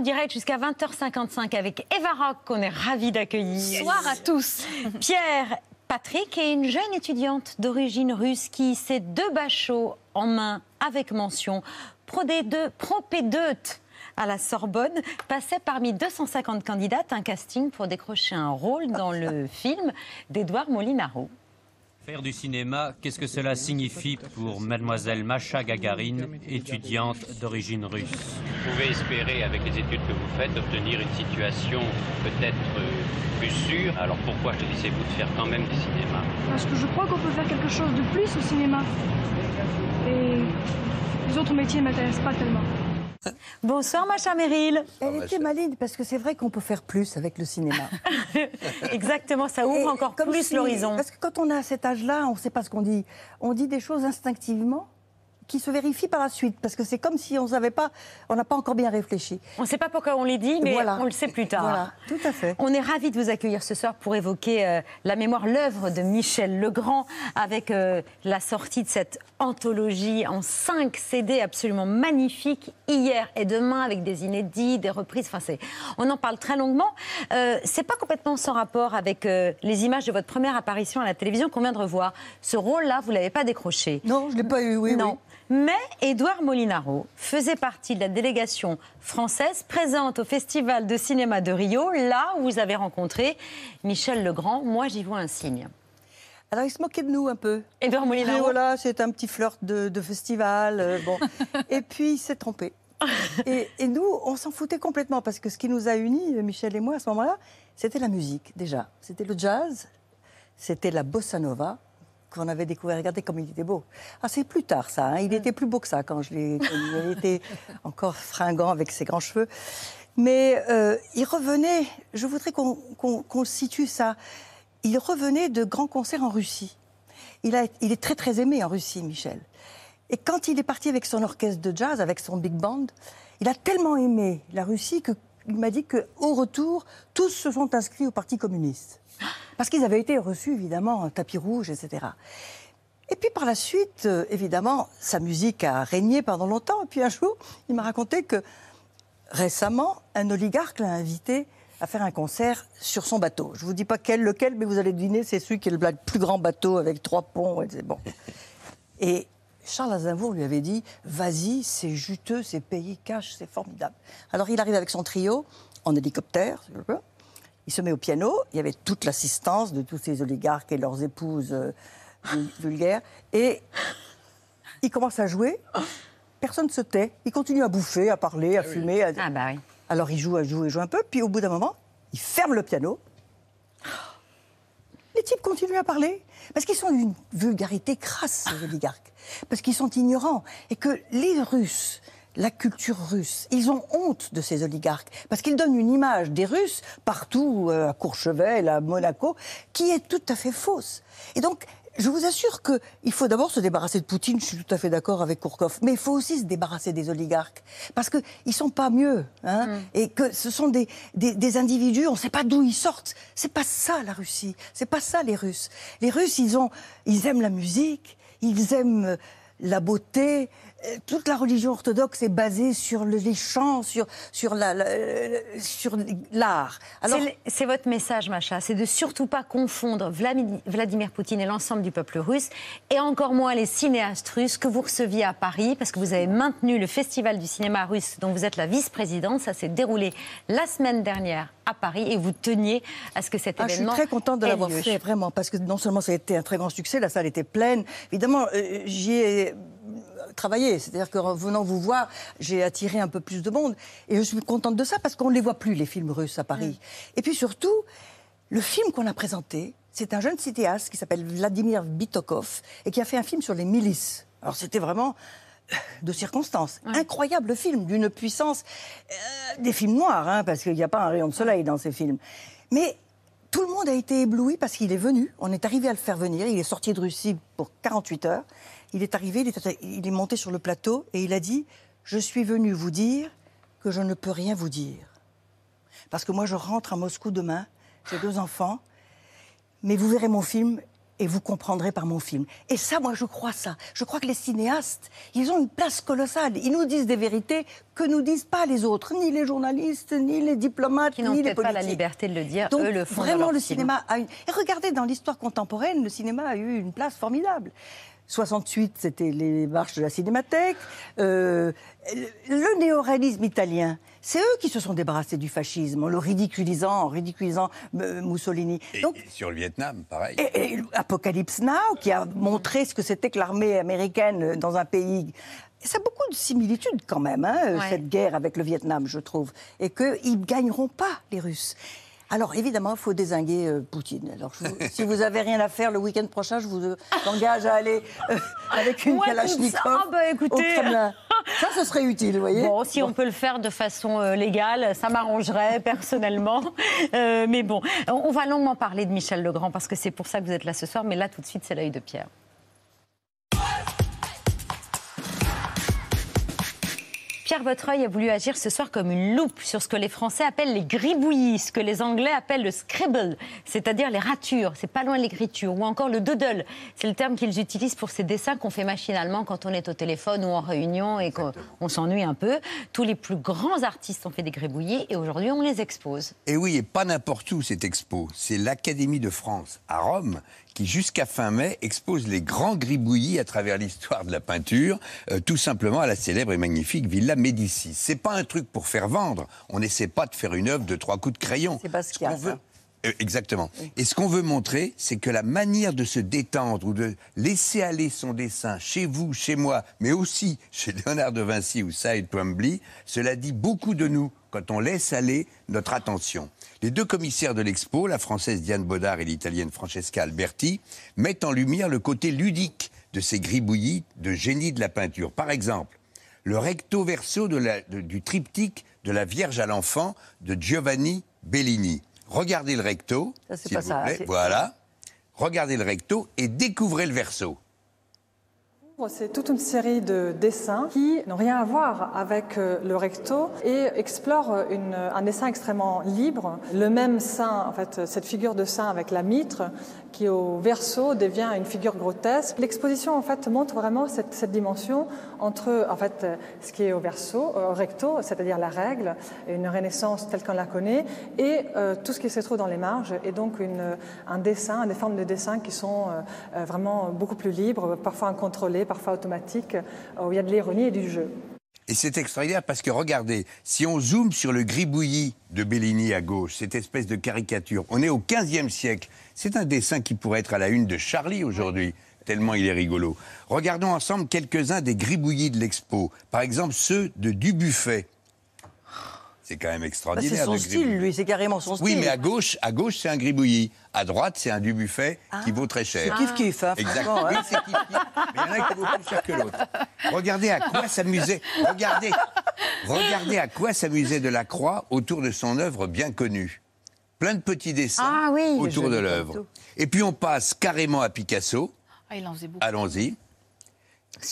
en direct jusqu'à 20h55 avec Eva Rock, qu'on est ravis d'accueillir. Bonsoir à tous. Pierre, Patrick et une jeune étudiante d'origine russe qui sait deux bachots en main avec mention propédeute à la Sorbonne, passait parmi 250 candidates un casting pour décrocher un rôle dans le film d'Edouard Molinaro. Faire du cinéma, qu'est-ce que cela signifie pour mademoiselle Macha Gagarine, étudiante d'origine russe Vous pouvez espérer, avec les études que vous faites, obtenir une situation peut-être euh, plus sûre. Alors pourquoi choisissez-vous de faire quand même du cinéma? Parce que je crois qu'on peut faire quelque chose de plus au cinéma. Et les autres métiers ne m'intéressent pas tellement. Bonsoir, Macha Meryl. Elle était maligne parce que c'est vrai qu'on peut faire plus avec le cinéma. Exactement, ça ouvre Et encore plus si- l'horizon. Parce que quand on a cet âge-là, on ne sait pas ce qu'on dit. On dit des choses instinctivement qui se vérifient par la suite. Parce que c'est comme si on savait pas, on n'a pas encore bien réfléchi. On ne sait pas pourquoi on les dit, mais Voilà. on le sait plus tard. Voilà, tout à fait. On est ravis de vous accueillir ce soir pour évoquer euh, la mémoire, l'œuvre de Michel Legrand, avec euh, la sortie de cette anthologie en 5 CD absolument magnifique, hier et demain, avec des inédits, des reprises. Enfin, c'est- on en parle très longuement. Euh, c'est pas complètement sans rapport avec euh, les images de votre première apparition à la télévision qu'on vient de revoir. Ce rôle-là, vous l'avez pas décroché. Non, je ne l'ai pas eu, oui. non. oui. Mais Édouard Molinaro faisait partie de la délégation française présente au Festival de cinéma de Rio, là où vous avez rencontré Michel Legrand. Moi, j'y vois un signe. Alors, il se moquait de nous un peu. Édouard Et Molinaro voilà, c'est un petit flirt de, de festival. euh, bon. et puis, il s'est trompé. Et, et nous, on s'en foutait complètement parce que ce qui nous a unis, Michel et moi, à ce moment-là, c'était la musique, déjà. C'était le jazz, c'était la bossa nova qu'on avait découvert. Regardez comme il était beau. Ah, c'est plus tard, ça. hein. Il était plus beau que ça quand je l'ai connu. Il était encore fringant avec ses grands cheveux. Mais euh, il revenait, je voudrais qu'on qu'on situe ça. Il revenait de grands concerts en Russie. Il, a- il est très très aimé en Russie, Michel. Et quand il est parti avec son orchestre de jazz, avec son big band, il a tellement aimé la Russie qu'il m'a dit qu'au retour, tous se sont inscrits au Parti communiste. Parce qu'ils avaient été reçus, évidemment, en tapis rouge, etc. Et puis par la suite, euh, évidemment, sa musique a régné pendant longtemps. Et puis un jour, il m'a raconté que récemment, un oligarque l'a invité à faire un concert sur son bateau. Je vous dis pas quel, lequel, mais vous allez deviner, c'est celui qui est le plus grand bateau avec trois ponts. Et c'est bon. Et Charles Aznavour lui avait dit Vas-y, c'est juteux, c'est payé cash, c'est formidable. Alors il arrive avec son trio en hélicoptère. Il se met au piano. Il y avait toute l'assistance de tous ces oligarques et leurs épouses euh, vul- vulgaires. Et il commence à jouer. Personne ne se tait. Il continue à bouffer, à parler, à fumer. à- Ah bah oui. alors il joue, il joue, il joue un peu, puis au bout d'un moment, il ferme le piano. Les types continuent à parler, parce qu'ils sont d'une vulgarité crasse, ces oligarques, parce qu'ils sont ignorants, et que les Russes, la culture russe, ils ont honte de ces oligarques, parce qu'ils donnent une image des Russes, partout, euh, à Courchevel, à Monaco, qui est tout à fait fausse. Et donc, je vous assure qu'il faut d'abord se débarrasser de Poutine, je suis tout à fait d'accord avec Kourkov, mais il faut aussi se débarrasser des oligarques, parce qu'ils ne sont pas mieux, hein, et que ce sont des, des, des individus, on ne sait pas d'où ils sortent. C'est pas ça la Russie, c'est pas ça les Russes. Les Russes, ils, ont, ils aiment la musique, ils aiment la beauté. Euh, Toute la religion orthodoxe est basée sur le- les chants, sur, sur la- la- euh, sur l'art. Alors, C'est votre message, Macha, c'est de surtout pas confondre Vladimir Poutine et l'ensemble du peuple russe, et encore moins les cinéastes russes que vous receviez à Paris, parce que vous avez maintenu le Festival du cinéma russe dont vous êtes la vice-présidente. Ça s'est déroulé la semaine dernière à Paris, et vous teniez à ce que cet Ah, je suis événement très contente de l'avoir fait, vraiment, parce que non seulement ça a été un très grand succès, la salle était pleine. Évidemment, euh, j'y ai travaillé, c'est-à-dire qu'en venant vous voir, j'ai attiré un peu plus de monde. Et je suis contente de ça, parce qu'on ne les voit plus, les films russes à Paris. Et puis surtout, le film qu'on a présenté, c'est un jeune cinéaste qui s'appelle Vladimir Bitokov, et qui a fait un film sur les milices. Alors c'était vraiment euh, de circonstances. Incroyable film, d'une puissance. euh, des films noirs, hein, parce qu'il n'y a pas un rayon de soleil dans ces films. Mais tout le monde a été ébloui parce qu'il est venu. On est arrivé à le faire venir. Il est sorti de Russie pour 48 heures. Il est arrivé, il est, il est monté sur le plateau et il a dit Je suis venu vous dire que je ne peux rien vous dire. Parce que moi, je rentre à Moscou demain. J'ai deux enfants. Mais vous verrez mon film et vous comprendrez par mon film. Et ça, moi, je crois ça. Je crois que les cinéastes, ils ont une place colossale. Ils nous disent des vérités que nous disent pas les autres, ni les journalistes, ni les diplomates, Qui ni les politiques. pas la liberté de le dire, Donc, eux le font Vraiment, le cinéma a une. Et regardez, dans l'histoire contemporaine, le cinéma a eu une place formidable. 68, c'était les marches de la Cinémathèque. Euh, le néoréalisme italien, c'est eux qui se sont débarrassés du fascisme en le ridiculisant, en ridiculisant euh, Mussolini. Et, Donc, et sur le Vietnam, pareil. et, et Apocalypse Now, qui a montré ce que c'était que l'armée américaine dans un pays. Ça a beaucoup de similitudes quand même, hein, Ouais. cette guerre avec le Vietnam, je trouve. Et qu'ils ne gagneront pas, les Russes. Alors évidemment, il faut désinguer euh, Poutine. Alors je vous- si vous avez rien à faire le week-end prochain, je vous euh, engage à aller euh, avec une Ouais, ça. Kalachnikov Ah, bah, écoutez. au Kremlin. Ça, ce serait utile, vous voyez. Bon, si on peut le faire de façon légale, ça m'arrangerait personnellement. Mais bon, on on va longuement parler de Michel Legrand parce que c'est pour ça que vous êtes là ce soir. Mais là, tout de suite, c'est l'œil de Pierre. Pierre Votre-œil a voulu agir ce soir comme une loupe sur ce que les Français appellent les gribouillis, ce que les Anglais appellent le scribble, c'est-à-dire les ratures, c'est pas loin de l'écriture, ou encore le doodle, c'est le terme qu'ils utilisent pour ces dessins qu'on fait machinalement quand on est au téléphone ou en réunion et qu'on on s'ennuie un peu. Tous les plus grands artistes ont fait des gribouillis et aujourd'hui on les expose. Et oui, et pas n'importe où cette expo. C'est l'Académie de France à Rome qui, jusqu'à fin mai, expose les grands gribouillis à travers l'histoire de la peinture, euh, tout simplement à la célèbre et magnifique Villa Médicis. C'est pas un truc pour faire vendre. On n'essaie pas de faire une œuvre de trois coups de crayon. C'est Basquiat, Ce qu'on veut- ça. Euh, exactement. Et ce qu'on veut montrer, c'est que la manière de se détendre ou de laisser aller son dessin chez vous, chez moi, mais aussi chez Léonard de Vinci ou Saïd Twombly, cela dit beaucoup de nous quand on laisse aller notre attention. Les deux commissaires de l'expo, la française Diane Baudard et l'italienne Francesca Alberti, mettent en lumière le côté ludique de ces gribouillis de génie de la peinture. Par exemple, le recto verso de la- de- du triptyque de la Vierge à l'enfant de Giovanni Bellini. Regardez le recto, s'il vous ça, plaît. c'est- Voilà. Regardez le recto et découvrez le verso. C'est toute une série de dessins qui n'ont rien à voir avec euh, le recto et explorent une- un dessin extrêmement libre. Le même saint, en fait, cette figure de saint avec la mitre, qui au verso devient une figure grotesque. L'exposition, en fait, montre vraiment cette, dimension entre, en fait, ce qui est au verso, euh, au recto, c'est-à-dire la règle, une renaissance telle qu'on la connaît, et euh, tout ce qui se trouve dans les marges, et donc un dessin, des formes de dessin qui sont euh, vraiment beaucoup plus libres, parfois incontrôlées, parfois automatiques, où il y a de l'ironie et du jeu. Et c'est extraordinaire parce que regardez, si on zoome sur le gribouillis de Bellini à gauche, cette espèce de caricature, on est au 15e siècle. C'est un dessin qui pourrait être à la une de Charlie aujourd'hui, tellement il est rigolo. Regardons ensemble quelques-uns des gribouillis de l'expo. Par exemple, ceux de Dubuffet. C'est quand même Bah, extraordinaire. c'est son style, lui, c'est carrément son style. Oui, mais à gauche, à gauche, c'est un gribouillis. À droite, c'est un Dubuffet qui vaut très cher. C'est kiff-kiff, hein, Exact. franchement, hein. Oui, c'est kiff kiff. Mais il y en a qui vaut plus cher que l'autre. Regardez à quoi s'amusait. Regardez. Regardez à quoi s'amusait Delacroix autour de son œuvre bien connue. Plein de petits dessins Ah oui, autour de l'œuvre. Et puis on passe carrément à Picasso. Ah, il en faisait beaucoup. Allons-y.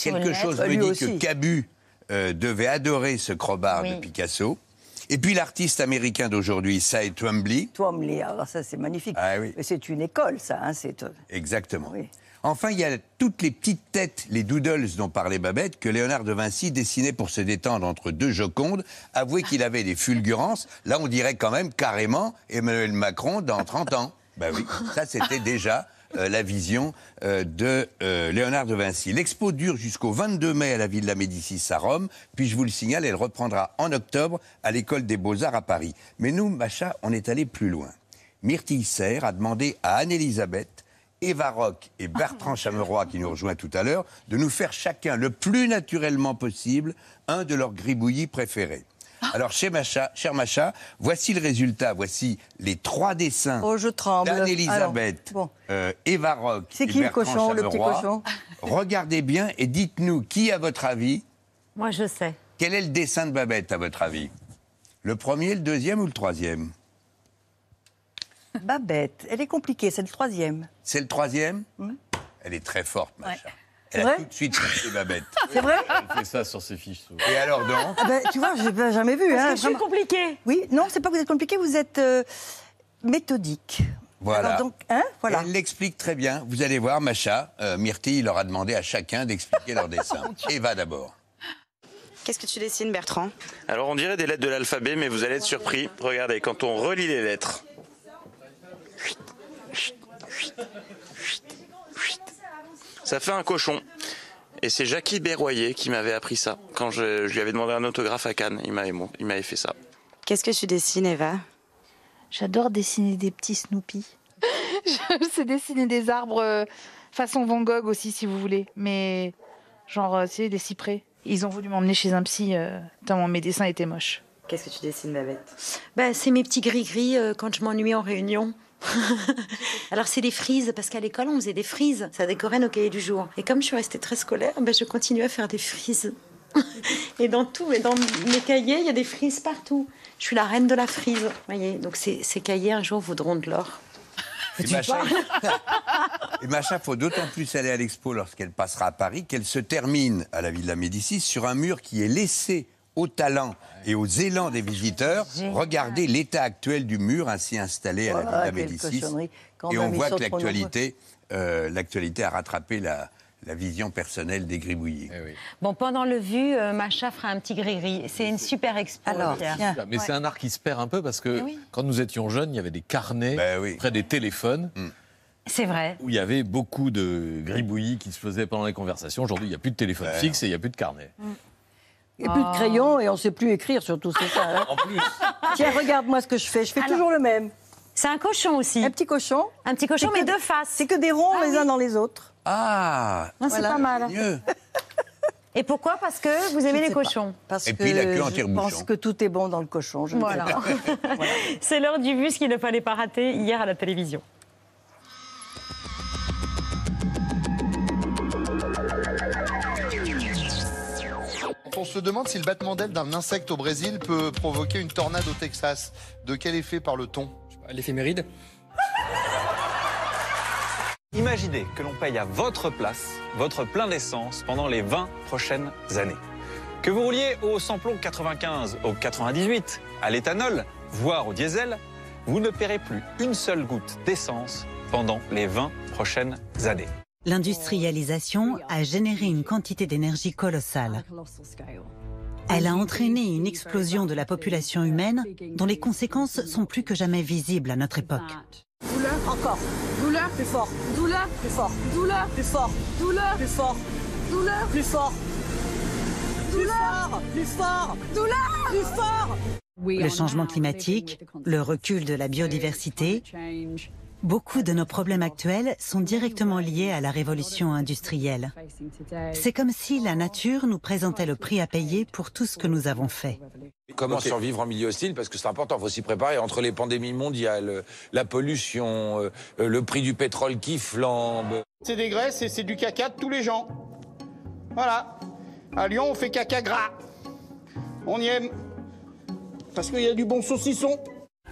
Quelque chose me dit aussi. que Cabu euh, devait adorer ce crowbar Oui. de Picasso. Et puis l'artiste américain d'aujourd'hui, Cy Twombly. Twombly, alors ça, c'est magnifique. Ah oui. C'est une école, ça. Hein, c'est... euh, Exactement. Oui. Enfin, il y a toutes les petites têtes, les doodles dont parlait Babette, que Léonard de Vinci dessinait pour se détendre entre deux jocondes. Avouez qu'il avait des fulgurances. Là, on dirait quand même carrément Emmanuel Macron dans 30 ans. Ben oui, ça c'était déjà euh, la vision euh, de euh, Léonard de Vinci. L'expo dure jusqu'au 22 mai à la Villa Médicis à Rome, puis je vous le signale, elle reprendra en octobre à l'École des Beaux-Arts à Paris. Mais nous, Macha, on est allé plus loin. Myrtille Serre a demandé à Anne-Elisabeth Eva Rock et Bertrand Chameroy, qui nous rejoint tout à l'heure, de nous faire chacun le plus naturellement possible un de leurs gribouillis préférés. Alors, chez Macha, cher Macha, voici le résultat. Voici les trois dessins Oh, je tremble. d'Anne-Elisabeth, Alors, bon. euh, Eva Rock C'est et qui le Bertrand cochon, le petit cochon? Regardez bien et dites-nous qui, à votre avis, Moi, je sais. quel est le dessin de Babette, à votre avis? Le premier, le deuxième ou le troisième? Babette, elle est compliquée, c'est le troisième. C'est le troisième Elle est très forte, Macha. Elle a tout de suite cherché Babette. C'est vrai Elle fait ça sur ses fiches. souvent. Et alors donc Ah ben, Tu vois, j'ai pas jamais vu. hein, je suis compliquée. Oui, non, c'est pas que vous êtes compliqué, vous êtes euh, méthodique. Voilà. Alors donc, hein, voilà. Elle l'explique très bien. Vous allez voir, Macha, euh, Myrtille leur a demandé à chacun d'expliquer leur dessin. Eva d'abord. Qu'est-ce que tu dessines, Bertrand? Alors on dirait des lettres de l'alphabet, mais vous allez être surpris. Regardez, quand on relit les lettres. Ça fait un cochon. Et c'est Jackie Berroyer qui m'avait appris ça. Quand je, je lui avais demandé un autographe à Cannes, il m'avait, il m'avait fait ça. Qu'est-ce que tu dessines, Eva? J'adore dessiner des petits Snoopy. Je sais dessiner des arbres euh, façon Van Gogh aussi, si vous voulez. Mais genre, euh, c'est des cyprès. Ils ont voulu m'emmener chez un psy euh, tellement mes dessins étaient moches. Qu'est-ce que tu dessines, Babette? Ben, c'est mes petits gris-gris euh, quand je m'ennuie en réunion. Alors c'est des frises, parce qu'à l'école on faisait des frises, ça décorait nos cahiers du jour. Et comme je suis restée très scolaire, ben, je continue à faire des frises. Et dans tout, et dans mes cahiers, il y a des frises partout. Je suis la reine de la frise, voyez. Donc ces, ces cahiers un jour vaudront de l'or. Et Macha, et Macha, faut d'autant plus aller à l'expo lorsqu'elle passera à Paris qu'elle se termine à la Villa Médicis sur un mur qui est laissé au talent et aux élans des visiteurs. Regardez l'état actuel du mur ainsi installé à la Voilà, Villa Médicis. Et on voit que l'actualité, euh, l'actualité a rattrapé la, la vision personnelle des gribouillis. Bon, pendant le vu, euh, Macha fera un petit gris-gris. C'est une super expo. Alors, tiens. Mais c'est un art qui se perd un peu parce que oui. quand nous étions jeunes, il y avait des carnets Ben oui. près des téléphones C'est vrai. où il y avait beaucoup de gribouillis qui se faisaient pendant les conversations. Aujourd'hui, il n'y a plus de téléphone Ouais. fixe et il n'y a plus de carnet. Et plus de crayon et on ne sait plus écrire surtout, c'est ça. hein. En plus, Tiens, regarde-moi ce que je fais. Je fais Alors- toujours le même. C'est un cochon aussi. Un petit cochon. Un petit cochon, C'est mais deux faces. C'est que des ronds Ah les oui. uns dans les autres. Ah, Non, c'est Voilà. pas mal. mieux. Et pourquoi? Parce que vous aimez les sais pas. cochons. Parce Et que puis la queue en je tire-bouchon. pense que tout est bon dans le cochon. je ne sais Voilà. C'est l'heure du bus qu'il ne fallait pas rater hier à la télévision. On se demande si le battement d'aile d'un insecte au Brésil peut provoquer une tornade au Texas. De quel effet parle-t-on? L'éphéméride Imaginez que l'on paye à votre place votre plein d'essence pendant les 20 prochaines années. Que vous rouliez au samplon 95, au 98, à l'éthanol, voire au diesel, vous ne paierez plus une seule goutte d'essence pendant les 20 prochaines années. L'industrialisation a généré une quantité d'énergie colossale. Elle a entraîné une explosion de la population humaine dont les conséquences sont plus que jamais visibles à notre époque. Douleur. Encore. Douleur. Plus fort. Douleur. Plus fort. Douleur. Plus fort. Douleur. Plus fort. Douleur. Plus fort. Douleur. Plus fort. Douleur. Plus fort. Le changement climatique, le recul de la biodiversité, beaucoup de nos problèmes actuels sont directement liés à la révolution industrielle. C'est comme si la nature nous présentait le prix à payer pour tout ce que nous avons fait. Comment survivre en milieu hostile Parce que c'est important, il faut s'y préparer. Entre les pandémies mondiales, la pollution, euh, le prix du pétrole qui flambe. C'est des graisses et c'est du caca de tous les gens. Voilà. À Lyon, on fait caca gras. On y aime. Parce qu'il y a du bon saucisson.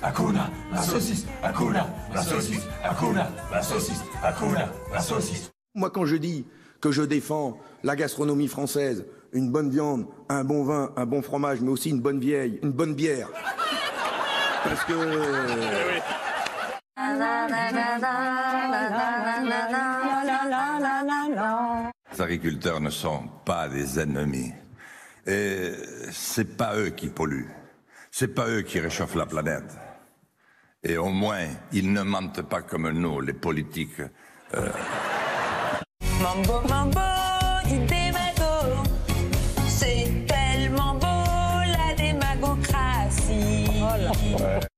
Hakuna, la saucisse. Hakuna, la saucisse. Hakuna, la saucisse. Hakuna, la saucisse. Moi, quand je dis que je défends la gastronomie française, une bonne viande, un bon vin, un bon fromage, mais aussi une bonne vieille, une bonne bière. Parce que. Les agriculteurs ne sont pas des ennemis. Et c'est pas eux qui polluent. C'est pas eux qui réchauffent la planète. Et au moins, ils ne mentent pas comme nous, les politiques. Euh, Mambo, mambo, du démago. C'est tellement beau la démagocratie.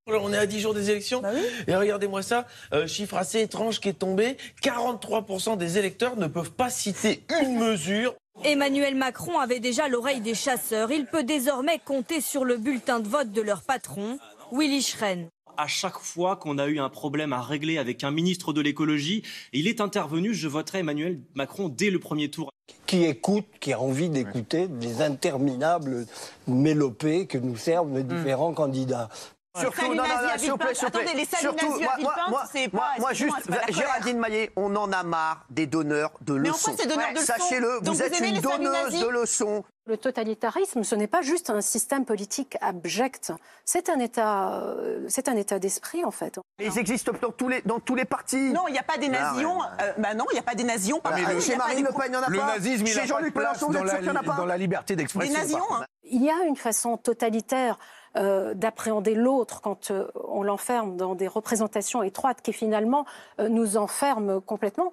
On est à 10 jours des élections. Et regardez-moi ça, euh, chiffre assez étrange qui est tombé. 43% des électeurs ne peuvent pas citer une mesure. Emmanuel Macron avait déjà l'oreille des chasseurs. Il peut désormais compter sur le bulletin de vote de leur patron, Willy Schren. À chaque fois qu'on a eu un problème à régler avec un ministre de l'écologie, il est intervenu, je voterai Emmanuel Macron dès le premier tour. qui écoute, qui a envie d'écouter des interminables mélopées que nous servent les différents candidats. Surtout, non, s'il vous plaît, Villepinte. s'il vous plaît. Attendez, les Surtout, moi, moi, juste. Géraldine Maillet, on en a marre des donneurs de Mais en leçons. Sachez-le, vous vous êtes une donneuse de leçons. Le totalitarisme, ce n'est pas juste un système politique abject. C'est un état, euh, c'est un état d'esprit en fait. Ils existent dans tous les, dans tous les partis. Non, il n'y a pas des Ah, nazions. ouais. euh, bah non, il n'y a pas des nazions. Ah, mais le- chez Marine Le Pen, il n'y en a Le pas. nazisme, il n'y en a pas dans la liberté d'expression. Des nazions, par contre. Il y a une façon totalitaire euh, d'appréhender l'autre quand euh, on l'enferme dans des représentations étroites qui finalement euh, nous enferment complètement.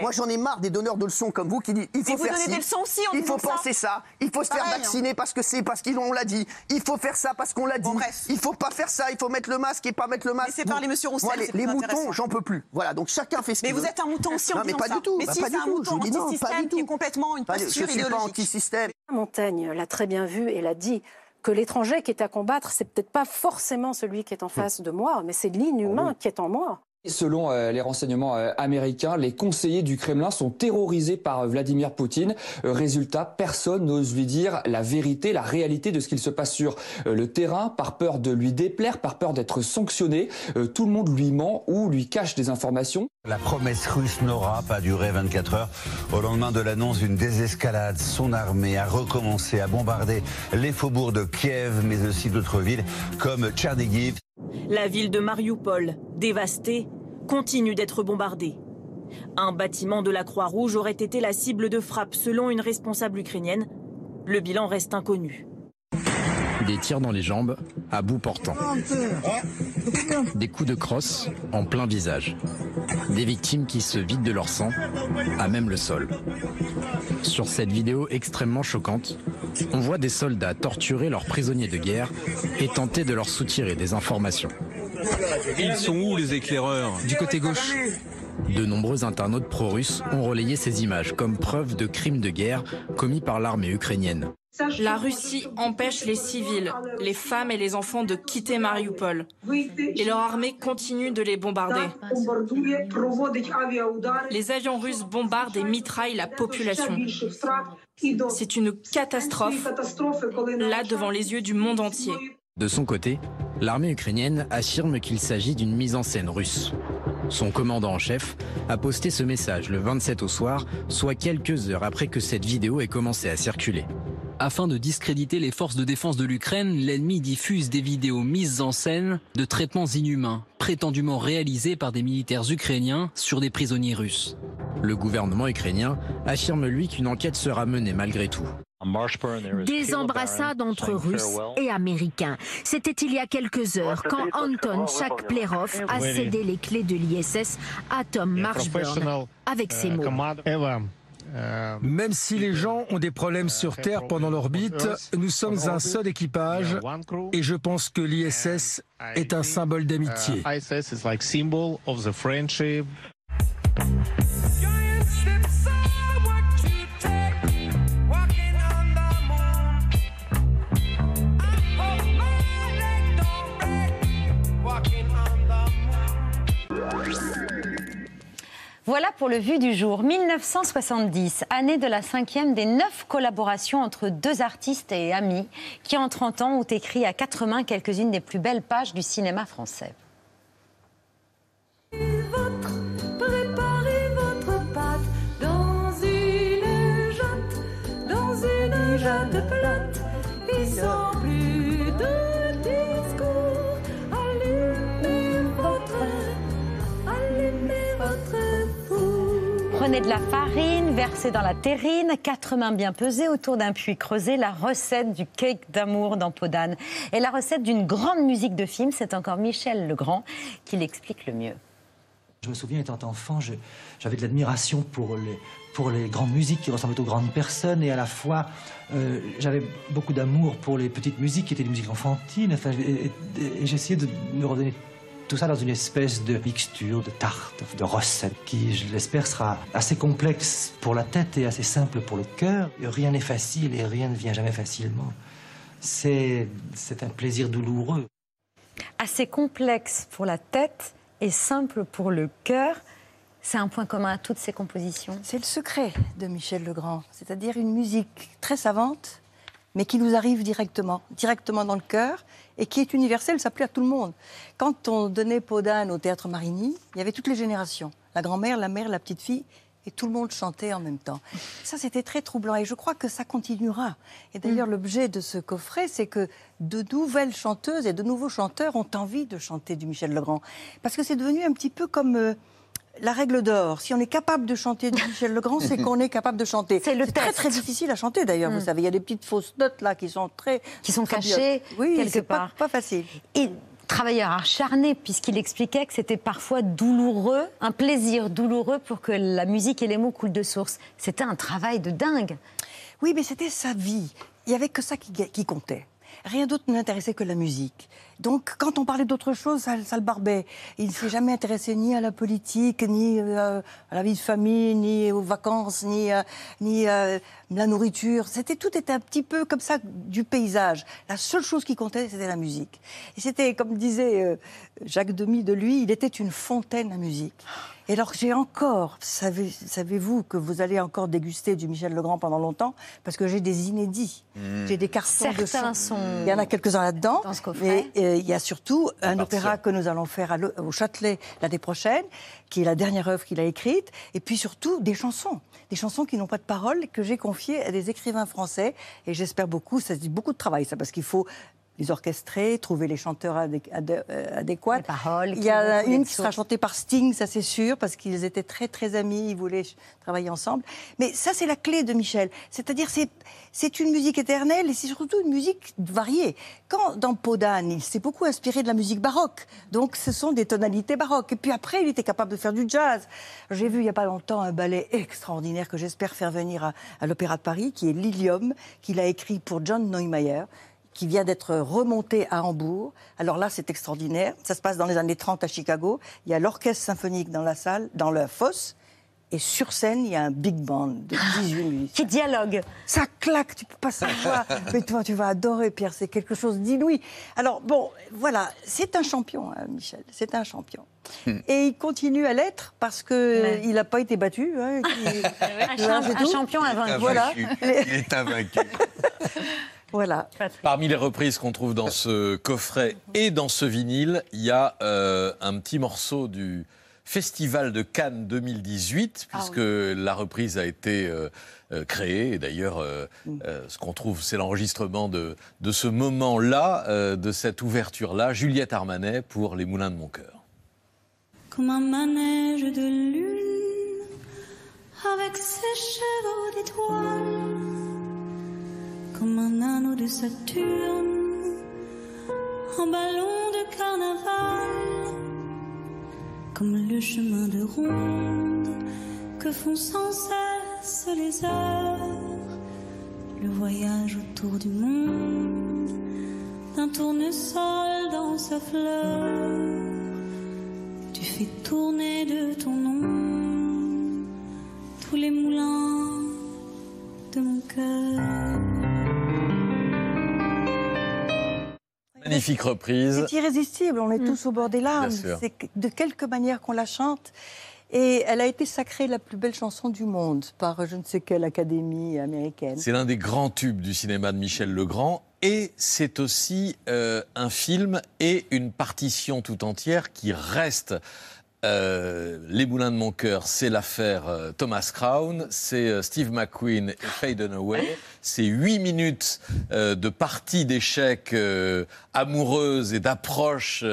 Moi, j'en ai marre des donneurs de leçons comme vous qui disent il faut Mais vous faire donnez ci, des leçons aussi en il faut penser ça, il faut se faire Pareil, hein. vacciner parce que c'est parce qu'on l'a dit, il faut faire ça parce qu'on l'a dit, il faut pas faire ça, il faut mettre le masque et pas mettre le masque. Laissez parler Monsieur Roussel, Moi, les, c'est les moutons, j'en peux plus. Voilà, donc chacun fait ce Mais qu'il vous veut. êtes un mouton aussi en Non, mais pas ça. du tout. Mais bah, si, pas c'est du un tout. mouton Je vous dis non, pas anti-système du qui est tout. complètement une posture Je suis pas idéologique. anti-système. Montaigne l'a très bien vu et l'a dit que l'étranger qui est à combattre, c'est peut-être pas forcément celui qui est en face de moi, mais c'est l'inhumain qui est en moi. Selon euh, les renseignements euh, américains, les conseillers du Kremlin sont terrorisés par euh, Vladimir Poutine. Résultat, personne n'ose lui dire la vérité, la réalité de ce qu'il se passe sur le terrain, par peur de lui déplaire, par peur d'être sanctionné. Tout le monde lui ment ou lui cache des informations. La promesse russe n'aura pas duré 24 heures. Au lendemain de l'annonce d'une désescalade, son armée a recommencé à bombarder les faubourgs de Kiev, mais aussi d'autres villes comme Tchernigiv. La ville de Mariupol, dévastée, continue d'être bombardée. Un bâtiment de la Croix-Rouge aurait été la cible de frappe selon une responsable ukrainienne. Le bilan reste inconnu. Des tirs dans les jambes, à bout portant. Des coups de crosse en plein visage. Des victimes qui se vident de leur sang, à même le sol. Sur cette vidéo extrêmement choquante, on voit des soldats torturer leurs prisonniers de guerre et tenter de leur soutirer des informations. Ils sont où les éclaireurs Du côté gauche. De nombreux internautes pro-russes ont relayé ces images comme preuve de crimes de guerre commis par l'armée ukrainienne. La Russie empêche les civils, les femmes et les enfants de quitter Mariupol. Et leur armée continue de les bombarder. Les avions russes bombardent et mitraillent la population. C'est une catastrophe, là devant les yeux du monde entier. De son côté, l'armée ukrainienne affirme qu'il s'agit d'une mise en scène russe. Son commandant en chef a posté ce message le 27 au soir, soit quelques heures après que cette vidéo ait commencé à circuler. Afin de discréditer les forces de défense de l'Ukraine, l'ennemi diffuse des vidéos mises en scène de traitements inhumains, prétendument réalisés par des militaires ukrainiens sur des prisonniers russes. Le gouvernement ukrainien affirme lui qu'une enquête sera menée malgré tout. Des embrassades entre Russes et Américains. C'était il y a quelques heures quand Anton Chakplerov a cédé les clés de l'ISS à Tom Marshburn avec ces mots. Même si les gens ont des problèmes sur Terre pendant l'orbite, nous sommes un seul équipage et je pense que l'ISS est un symbole d'amitié. Voilà pour le vu du jour. 1970, année de la cinquième des neuf collaborations entre deux artistes et amis qui, en 30 ans, ont écrit à quatre mains quelques-unes des plus belles pages du cinéma français. Prenez de la farine, versez dans la terrine, quatre mains bien pesées autour d'un puits creusé, la recette du cake d'amour dans Podane. Et la recette d'une grande musique de film, c'est encore Michel Legrand qui l'explique le mieux. Je me souviens, étant enfant, j'avais de l'admiration pour les, grandes musiques qui ressemblaient aux grandes personnes et à la fois, euh, j'avais beaucoup d'amour pour les petites musiques qui étaient des musiques enfantines. Et, et- et j'essayais de me redonner tout ça dans une espèce de mixture, de tarte, de recette qui, je l'espère, sera assez complexe pour la tête et assez simple pour le cœur. Rien n'est facile et rien ne vient jamais facilement. C'est un plaisir douloureux. Assez complexe pour la tête et simple pour le cœur. C'est un point commun à toutes ces compositions. C'est le secret de Michel Legrand, c'est-à-dire une musique très savante mais qui nous arrive directement, directement dans le cœur, et qui est universel, ça plaît à tout le monde. Quand on donnait Peau d'âne au théâtre Marigny, il y avait toutes les générations, la grand-mère, la mère, la petite fille, et tout le monde chantait en même temps. Ça, c'était très troublant, et je crois que ça continuera. Et d'ailleurs, l'objet de ce coffret, c'est que de nouvelles chanteuses et de nouveaux chanteurs ont envie de chanter du Michel Legrand, parce que c'est devenu un petit peu comme... euh, la règle d'or, si on est capable de chanter du Michel Legrand, c'est qu'on est capable de chanter. C'est très test. très difficile à chanter d'ailleurs, Mm. vous savez, il y a des petites fausses notes là qui sont très Qui sont très cachées. Oui, quelque c'est pas- part. Pas, facile. Et travailleur acharné, puisqu'il expliquait que c'était parfois douloureux, un plaisir douloureux pour que la musique et les mots coulent de source. C'était un travail de dingue. Oui, mais c'était sa vie. Il n'y avait que ça qui, qui comptait. Rien d'autre ne l'intéressait que la musique. Donc, quand on parlait d'autre chose, ça, ça le barbait. Il ne s'est jamais intéressé ni à la politique, ni euh, à la vie de famille, ni aux vacances, ni, euh, ni euh, la nourriture. C'était tout était un petit peu comme ça du paysage. La seule chose qui comptait, c'était la musique. Et c'était, comme disait euh, Jacques Demy de lui, il était une fontaine à musique. Et alors que j'ai encore, savez- savez-vous que vous allez encore déguster du Michel Legrand pendant longtemps? Parce que j'ai des inédits. Mmh. J'ai des cartons de Certains chants. sont Il y en a quelques-uns là-dedans. dans ce coffret. Mais euh, il y a surtout un opéra que nous allons faire au Châtelet l'année prochaine, qui est la dernière œuvre qu'il a écrite. Et puis surtout des chansons. Des chansons qui n'ont pas de paroles, que j'ai confiées à des écrivains français. Et j'espère beaucoup, ça dit beaucoup de travail, ça, parce qu'il faut les orchestrer, trouver les chanteurs adé- adé- euh, adéquats. Les paroles Il y en a une qui sera chantée par Sting, ça c'est sûr, parce qu'ils étaient très très amis, ils voulaient travailler ensemble. Mais ça c'est la clé de Michel. C'est-à-dire c'est une musique éternelle et c'est surtout une musique variée. Quand dans Peau d'âne, il s'est beaucoup inspiré de la musique baroque, donc ce sont des tonalités baroques. Et puis après, il était capable de faire du jazz. J'ai vu il y a pas longtemps un ballet extraordinaire que j'espère faire venir à, à l'Opéra de Paris, qui est Lilium, qu'il a écrit pour John Neumeier qui vient d'être remonté à Hambourg. Alors là, c'est extraordinaire. Ça se passe dans les années 30 à Chicago. Il y a l'orchestre symphonique dans la salle, dans la fosse. Et sur scène, il y a un big band de 18 musiciens. Qui dialogue. Ça claque, tu peux pas savoir. Mais toi, tu vas adorer, Pierre. C'est quelque chose d'inouï. Alors, bon, voilà. C'est un champion, hein, Michel. C'est un champion. Et il continue à l'être parce qu'il n'a pas été battu. hein. Il- Un champ- un champion invaincu. Voilà. Il est invaincu. Voilà. Parmi les reprises qu'on trouve dans ce coffret et dans ce vinyle, il y a euh, un petit morceau du Festival de Cannes 2018, Ah puisque la reprise a été euh, euh, créée. Et d'ailleurs, euh, Mm. euh, ce qu'on trouve, c'est l'enregistrement de, de ce moment-là, euh, de cette ouverture-là, Juliette Armanet pour Les Moulins de mon cœur. comme un manège de lune avec ses chevaux d'étoiles, comme un anneau de Saturne, un ballon de carnaval, comme le chemin de ronde que font sans cesse les heures, le voyage autour du monde d'un tournesol dans sa fleur. Tu fais tourner de ton nom tous les moulins de mon cœur. Magnifique reprise. C'est irrésistible, on est tous au bord des larmes. C'est de quelque manière qu'on la chante. Et elle a été sacrée la plus belle chanson du monde par je ne sais quelle académie américaine. C'est l'un des grands tubes du cinéma de Michel Legrand. Et c'est aussi euh, un film et une partition tout entière qui reste. Euh, Les Moulins de mon cœur, c'est l'affaire euh, Thomas Crown, c'est euh, Steve McQueen et Faye Dunaway. C'est huit minutes euh, de partie d'échecs euh, amoureuses et d'approches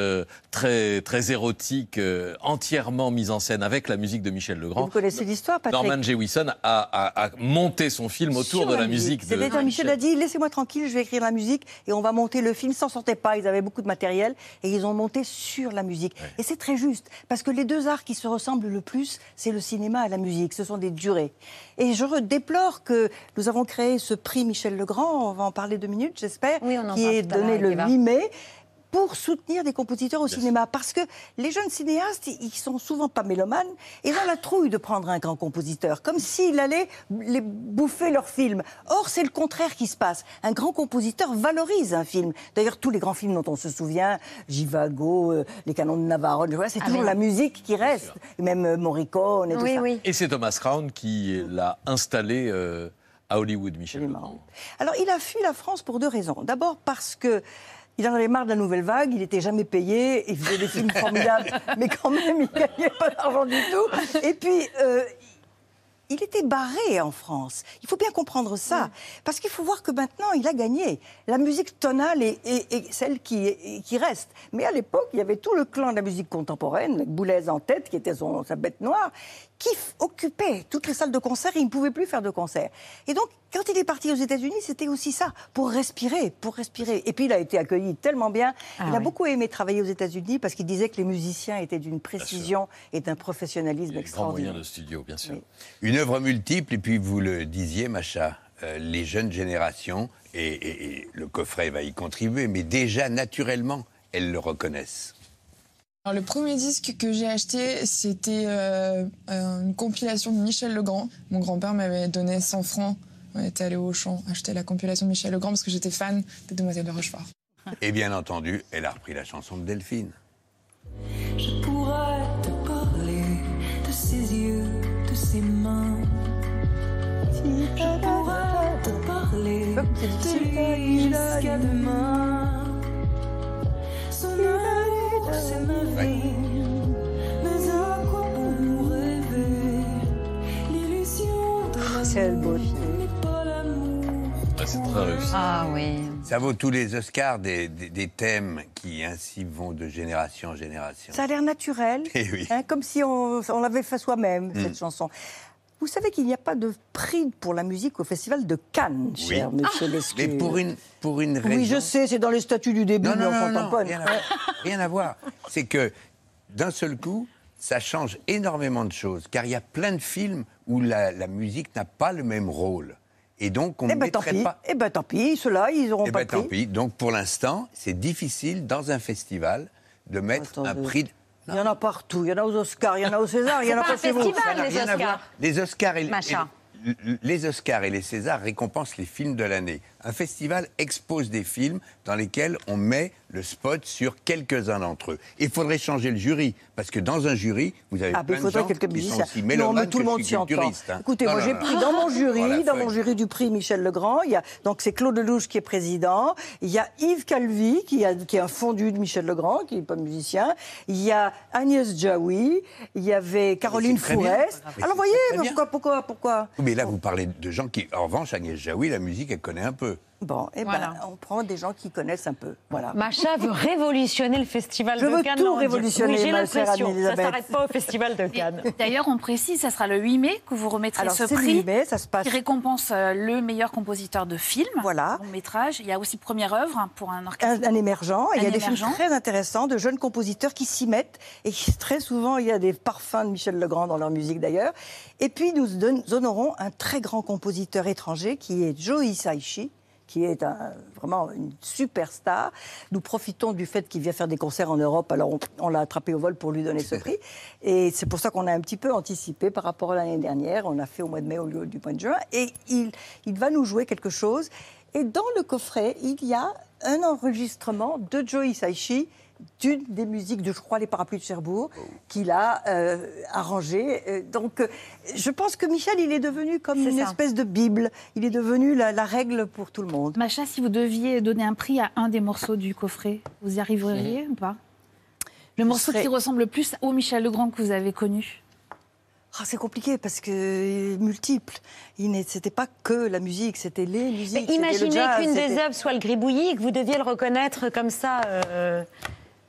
très, très érotiques, euh, entièrement mises en scène avec la musique de Michel Legrand. Vous connaissez l'histoire, Patrick Norman Jewison a, a- a monté son film autour Sur de la musique de C'est-à-dire, Michel a dit laissez-moi tranquille, je vais écrire la musique et on va monter le film. Ils s'en sortaient pas, ils avaient beaucoup de matériel et ils ont monté sur la musique. Et c'est très juste parce que les deux arts qui se ressemblent le plus, c'est le cinéma et la musique. Ce sont des durées. Et je re- déplore que nous avons créé ce prix Michel Legrand. On va en parler deux minutes, j'espère, Oui, on en qui est donné le Eva. 8 mai pour soutenir des compositeurs au cinéma. Parce que les jeunes cinéastes, ils sont souvent pas mélomanes, ils ont la trouille de prendre un grand compositeur, comme s'il allait les bouffer leur film. Or, c'est le contraire qui se passe. Un grand compositeur valorise un film. D'ailleurs, tous les grands films dont on se souvient, Givago, euh, Les Canons de Navarone, c'est Ah toujours oui. la musique qui reste. Et même euh, Morricone et tout Oui, ça. oui. Et c'est Thomas Crown qui l'a installé euh, à Hollywood, Michel Alors, il a fui la France pour deux raisons. D'abord parce que il en avait marre de la nouvelle vague, il n'était jamais payé, il faisait des films formidables, mais quand même, il gagnait pas d'argent du tout. Et puis, euh, il était barré en France. Il faut bien comprendre ça. Parce qu'il faut voir que maintenant, il a gagné. La musique tonale est, est- est celle qui, qui reste. Mais à l'époque, il y avait tout le clan de la musique contemporaine, avec Boulez en tête, qui était son, sa bête noire, qui occupait toutes les salles de concert et il ne pouvait plus faire de concert. Et donc, quand il est parti aux États-Unis, c'était aussi ça, pour respirer, pour respirer. Et puis, il a été accueilli tellement bien. Ah il a oui. beaucoup aimé travailler aux États-Unis parce qu'il disait que les musiciens étaient d'une précision et d'un professionnalisme Grand extraordinaire. moyen de studio, bien sûr. Une œuvre multiple, et puis vous le disiez, Macha, euh, les jeunes générations, et, et- et le coffret va y contribuer, mais déjà naturellement, elles le reconnaissent. Alors, le premier disque que j'ai acheté, c'était euh, euh, une compilation de Michel Legrand. Mon grand-père m'avait donné 100 francs. On était allé au champ acheter la compilation de Michel Legrand parce que j'étais fan des Demoiselles de Rochefort. Et bien entendu, elle a repris la chanson de Delphine. Je pourrais te parler de ses yeux, de ses mains. Je pourrais te parler de lui jusqu'à demain. La C'est beau. n'est pas l'amour. c'est très réussi. Ah oui. Ça vaut tous les Oscars des, des- des thèmes qui ainsi vont de génération en génération. Ça a l'air naturel, Eh oui. hein, comme si on, on l'avait fait soi-même, Mm. cette chanson. Vous savez qu'il n'y a pas de prix pour la musique au Festival de Cannes, Oui. cher monsieur Lescaut. Mais pour une, pour une raison. Oui, je sais, c'est dans les statuts du début, Non, mais non, on non, pas. rien, à, rien à voir. C'est que d'un seul coup, ça change énormément de choses, car il y a plein de films où la, la musique n'a pas le même rôle. Et donc, on Eh ne ben mettrait pis, pas. eh ben tant pis, ceux-là, ils n'auront Eh pas ben, de prix. tant pis. Donc, pour l'instant, c'est difficile, dans un festival, de mettre un prix. de- Il y en a partout, il y en a aux Oscars, il y en a au César, il y en a pas chez vous. Les Oscars et, Macha. et- les Oscars et les Césars récompensent les films de l'année. Un festival expose des films dans lesquels on met le spot sur quelques-uns d'entre eux. Il faudrait changer le jury, parce que dans un jury, vous avez Ah, mais plein il de faudrait gens quelques qui sont musiciens. aussi Non, mais tout le monde s'y entend. hein. Écoutez, Non, moi j'ai pris dans mon jury, Voilà, dans mon jury du prix Michel Legrand, il y a donc c'est Claude Lelouch qui est président, il y a Yves Calvi qui, a, qui est un fondu de Michel Legrand, qui n'est pas musicien, il y a Agnès Jaoui, il y avait Caroline. Fourest. Mais Alors voyez, pourquoi, pourquoi, pourquoi? Mais là, vous parlez de gens qui, en revanche, Agnès Jaoui, la musique, elle connaît un peu. Bon, eh Voilà. ben, on prend des gens qui connaissent un peu. Voilà. Macha veut révolutionner le festival Je de veux Cannes. tout Laurent Diouf. révolutionner, Oui, j'ai ma chère l'impression. Ça s'arrête pas au festival de Cannes. D'ailleurs, on précise, ça sera le 8 mai que vous remettrez Alors, ce c'est le prix 8 mai, ça se passe. qui récompense euh, le meilleur compositeur de film, Voilà. long métrage. Il y a aussi première œuvre hein, pour un orchestre. un, un émergent. Et il y a des films très intéressants de jeunes compositeurs qui s'y mettent. Et qui, très souvent, il y a des parfums de Michel Legrand dans leur musique d'ailleurs. Et puis, nous honorons un très grand compositeur étranger qui est Joe Hisaishi qui est un- vraiment une superstar. Nous profitons du fait qu'il vient faire des concerts en Europe, alors on, on l'a attrapé au vol pour lui donner ce prix. Et c'est pour ça qu'on a un petit peu anticipé par rapport à l'année dernière. On a fait au mois de mai au lieu du mois de juin. Et il, il va nous jouer quelque chose. Et dans le coffret, il y a un enregistrement de Joe Hisaishi d'une des musiques de, je crois, Les Parapluies de Cherbourg, qu'il a euh, arrangé. Euh, Donc, euh, je pense que Michel, il est devenu comme une ça. espèce de Bible. Il est devenu la, la règle pour tout le monde. Macha, si vous deviez donner un prix à un des morceaux du coffret, vous y arriveriez ou pas? Le morceau serais- qui ressemble le plus au Michel Legrand que vous avez connu? Ah, c'est compliqué parce que euh, multiple. C'était pas que la musique, c'était les musiques. Mais imaginez qu'une des œuvres soit le gribouillis et que vous deviez le reconnaître comme ça. Euh...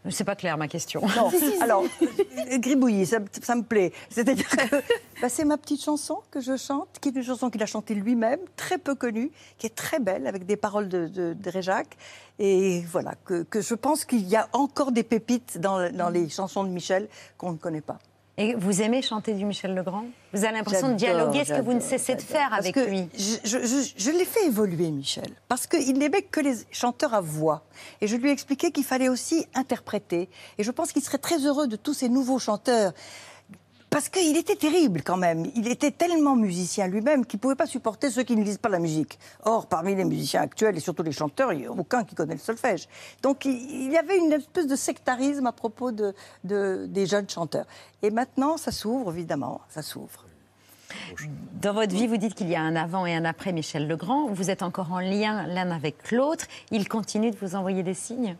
C'est pas clair ma question. Non, alors, euh, Gribouillis, ça, ça me plaît. C'est-à-dire que bah, c'est ma petite chanson que je chante, qui est une chanson qu'il a chantée lui-même, très peu connue, qui est très belle, avec des paroles de, de, de Réjac. Et voilà, que, que je pense qu'il y a encore des pépites dans, dans les chansons de Michel qu'on ne connaît pas. Et vous aimez chanter du Michel Legrand? Vous avez l'impression de dialoguer ce que vous ne cessez de faire Parce avec que lui. Je- je l'ai fait évoluer, Michel, parce qu'il n'aimait que les chanteurs à voix. Et je lui ai expliqué qu'il fallait aussi interpréter. Et je pense qu'il serait très heureux de tous ces nouveaux chanteurs. Parce qu'il était terrible quand même. Il était tellement musicien lui-même qu'il ne pouvait pas supporter ceux qui ne lisent pas la musique. Or, parmi les musiciens actuels et surtout les chanteurs, il n'y a aucun qui connaît le solfège. Donc il y avait une espèce de sectarisme à propos de, de- des jeunes chanteurs. Et maintenant, ça s'ouvre, évidemment, ça s'ouvre. Dans votre vie, vous dites qu'il y a un avant et un après Michel Legrand. Vous êtes encore en lien l'un avec l'autre. Il continue de vous envoyer des signes?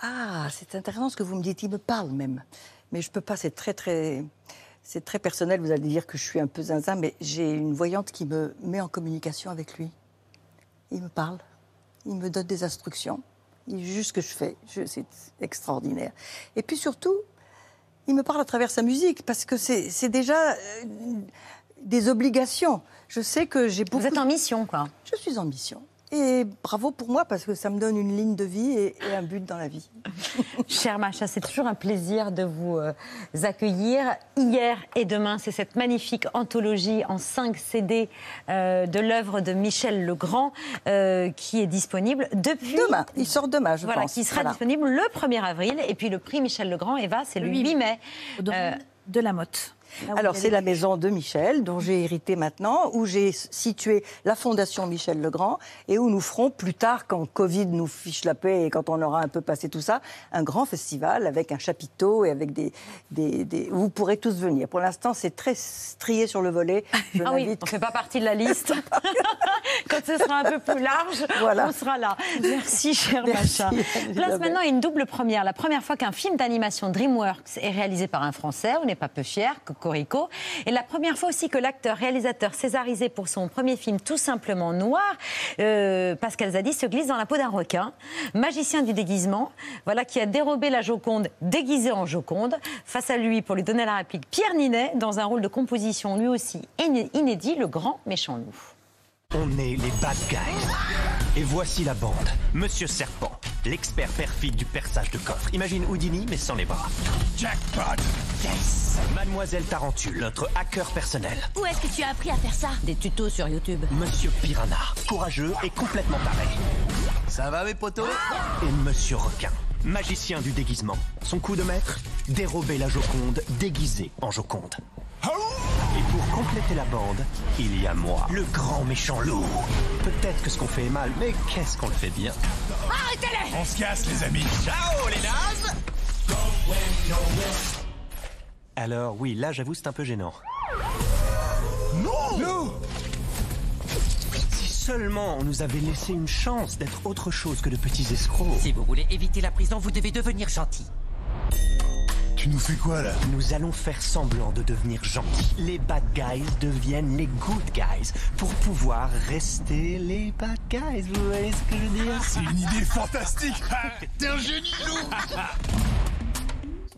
Ah, c'est intéressant ce que vous me dites. Il me parle même. Mais je peux pas, c'est très, très. C'est très personnel, vous allez dire que je suis un peu zinzin, mais j'ai une voyante qui me met en communication avec lui. Il me parle, il me donne des instructions, il juge ce que je fais. C'est extraordinaire. Et puis surtout, il me parle à travers sa musique, parce que c'est c'est déjà euh, des obligations. Je sais que j'ai beaucoup. Vous êtes en mission, quoi. Je suis en mission. Et bravo pour moi, parce que ça me donne une ligne de vie et, et un but dans la vie. Cher Macha, c'est toujours un plaisir de vous euh, accueillir. Hier et demain, c'est cette magnifique anthologie en 5 CD euh, de l'œuvre de Michel Legrand euh, qui est disponible depuis. Demain, il sort demain, je voilà, pense. qui sera Voilà. disponible le 1er avril. Et puis le prix Michel Legrand, Eva, c'est le 8 mai. Euh, de la Motte. Alors, c'est la maison de Michel, dont j'ai hérité maintenant, où j'ai situé la fondation Michel Legrand, et où nous ferons plus tard, quand Covid nous fiche la paix et quand on aura un peu passé tout ça, un grand festival avec un chapiteau et avec des. des, des- où vous pourrez tous venir. Pour l'instant, c'est très strié sur le volet. Je Ah oui, on ne fait pas partie de la liste. Quand ce sera un peu plus large, Voilà. on sera là. Merci, cher Merci, Macha. Place maintenant à une double première. La première fois qu'un film d'animation DreamWorks est réalisé par un Français, on n'est pas peu fiers, Et la première fois aussi que l'acteur réalisateur césarisé pour son premier film Tout simplement noir, euh, Pascal Zadi, se glisse dans la peau d'un requin, magicien du déguisement, voilà qui a dérobé la Joconde déguisée en Joconde. Face à lui, pour lui donner la réplique, Pierre Ninet, dans un rôle de composition lui aussi iné- inédit, le grand méchant loup. On est les bad guys. Et voici la bande. Monsieur Serpent, l'expert perfide du perçage de coffre. Imagine Houdini, mais sans les bras. Jackpot. Yes. Mademoiselle Tarentule, notre hacker personnel. Où est-ce que tu as appris à faire ça? Des tutos sur YouTube. Monsieur Piranha, courageux et complètement taré. Ça va mes potos? Et Monsieur Requin, magicien du déguisement. Son coup de maître Dérober la Joconde déguisée en Joconde. Et pour compléter la bande, il y a moi, le grand méchant loup. Peut-être que ce qu'on fait est mal, mais qu'est-ce qu'on le fait bien? Arrêtez-les On se casse les amis Ciao les nazes Alors oui, là j'avoue c'est un peu gênant. Non seulement on nous avait laissé une chance d'être autre chose que de petits escrocs. Si vous voulez éviter la prison, vous devez devenir gentil. Tu nous fais quoi là? Nous allons faire semblant de devenir gentils. Les bad guys deviennent les good guys pour pouvoir rester les bad guys. Vous voyez ce que je veux dire? C'est une idée fantastique T'es un génie, Lou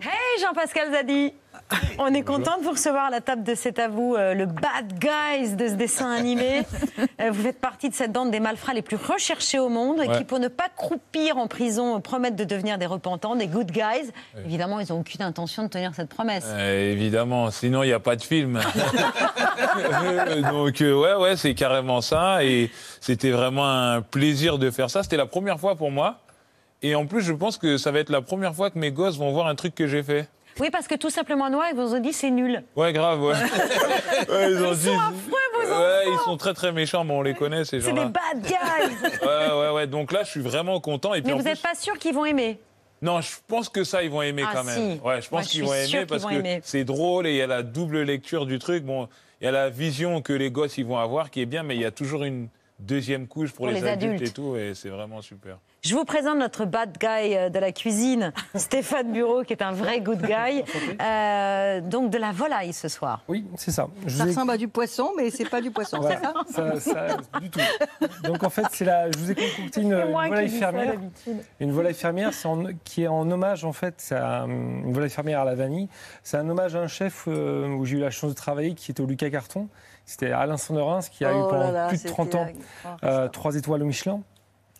Hey Jean-Pascal Zadi on est content de vous recevoir à la table de C'est à vous, euh, le bad guys de ce dessin animé. Euh, vous faites partie de cette bande des malfrats les plus recherchés au monde et Ouais. qui, pour ne pas croupir en prison, promettent de devenir des repentants, des good guys. Évidemment, ils n'ont aucune intention de tenir cette promesse. Euh, évidemment, sinon il n'y a pas de film. Donc euh, ouais, ouais, c'est carrément ça. Et c'était vraiment un plaisir de faire ça. C'était la première fois pour moi. Et en plus, je pense que ça va être la première fois que mes gosses vont voir un truc que j'ai fait. Oui, parce que tout simplement noir, ils vous ont dit c'est nul. Ouais, grave, ouais. Ouais, Ils ont sont affreux, vos Ouais, ils sont très très méchants, mais on les connaît ces C'est gens-là. des bad guys. Ouais, ouais, ouais. Donc là, je suis vraiment content. Et puis Mais vous plus- n'êtes pas sûr qu'ils vont aimer. Non, je pense que ça, ils vont aimer Ah, quand même. si. Ouais, je pense qu'ils vont aimer parce vont que c'est drôle et il y a la double lecture du truc. Bon, il y a la vision que les gosses ils vont avoir qui est bien, mais il y a toujours une deuxième couche pour, Pour les, les adultes, adultes. et tout, et c'est vraiment super. Je vous présente notre bad guy euh, de la cuisine, Stéphane Bureau, qui est un vrai good guy. Euh, donc de la volaille ce soir. Oui, c'est ça. Je Ça vous ai- ressemble à du poisson, mais c'est pas du poisson, Ouais, c'est ça ça, ça, du tout. Donc en fait, c'est la, je vous ai concocté une, volaille fermière. Une volaille fermière, en- qui est en hommage en fait, un- une volaille fermière à la vanille. C'est un hommage à un chef euh, où j'ai eu la chance de travailler, qui était au Lucas Carton. C'était Alain Sanderins, qui a Oh eu là pendant là, plus de c'était 30 ans euh, trois étoiles au Michelin.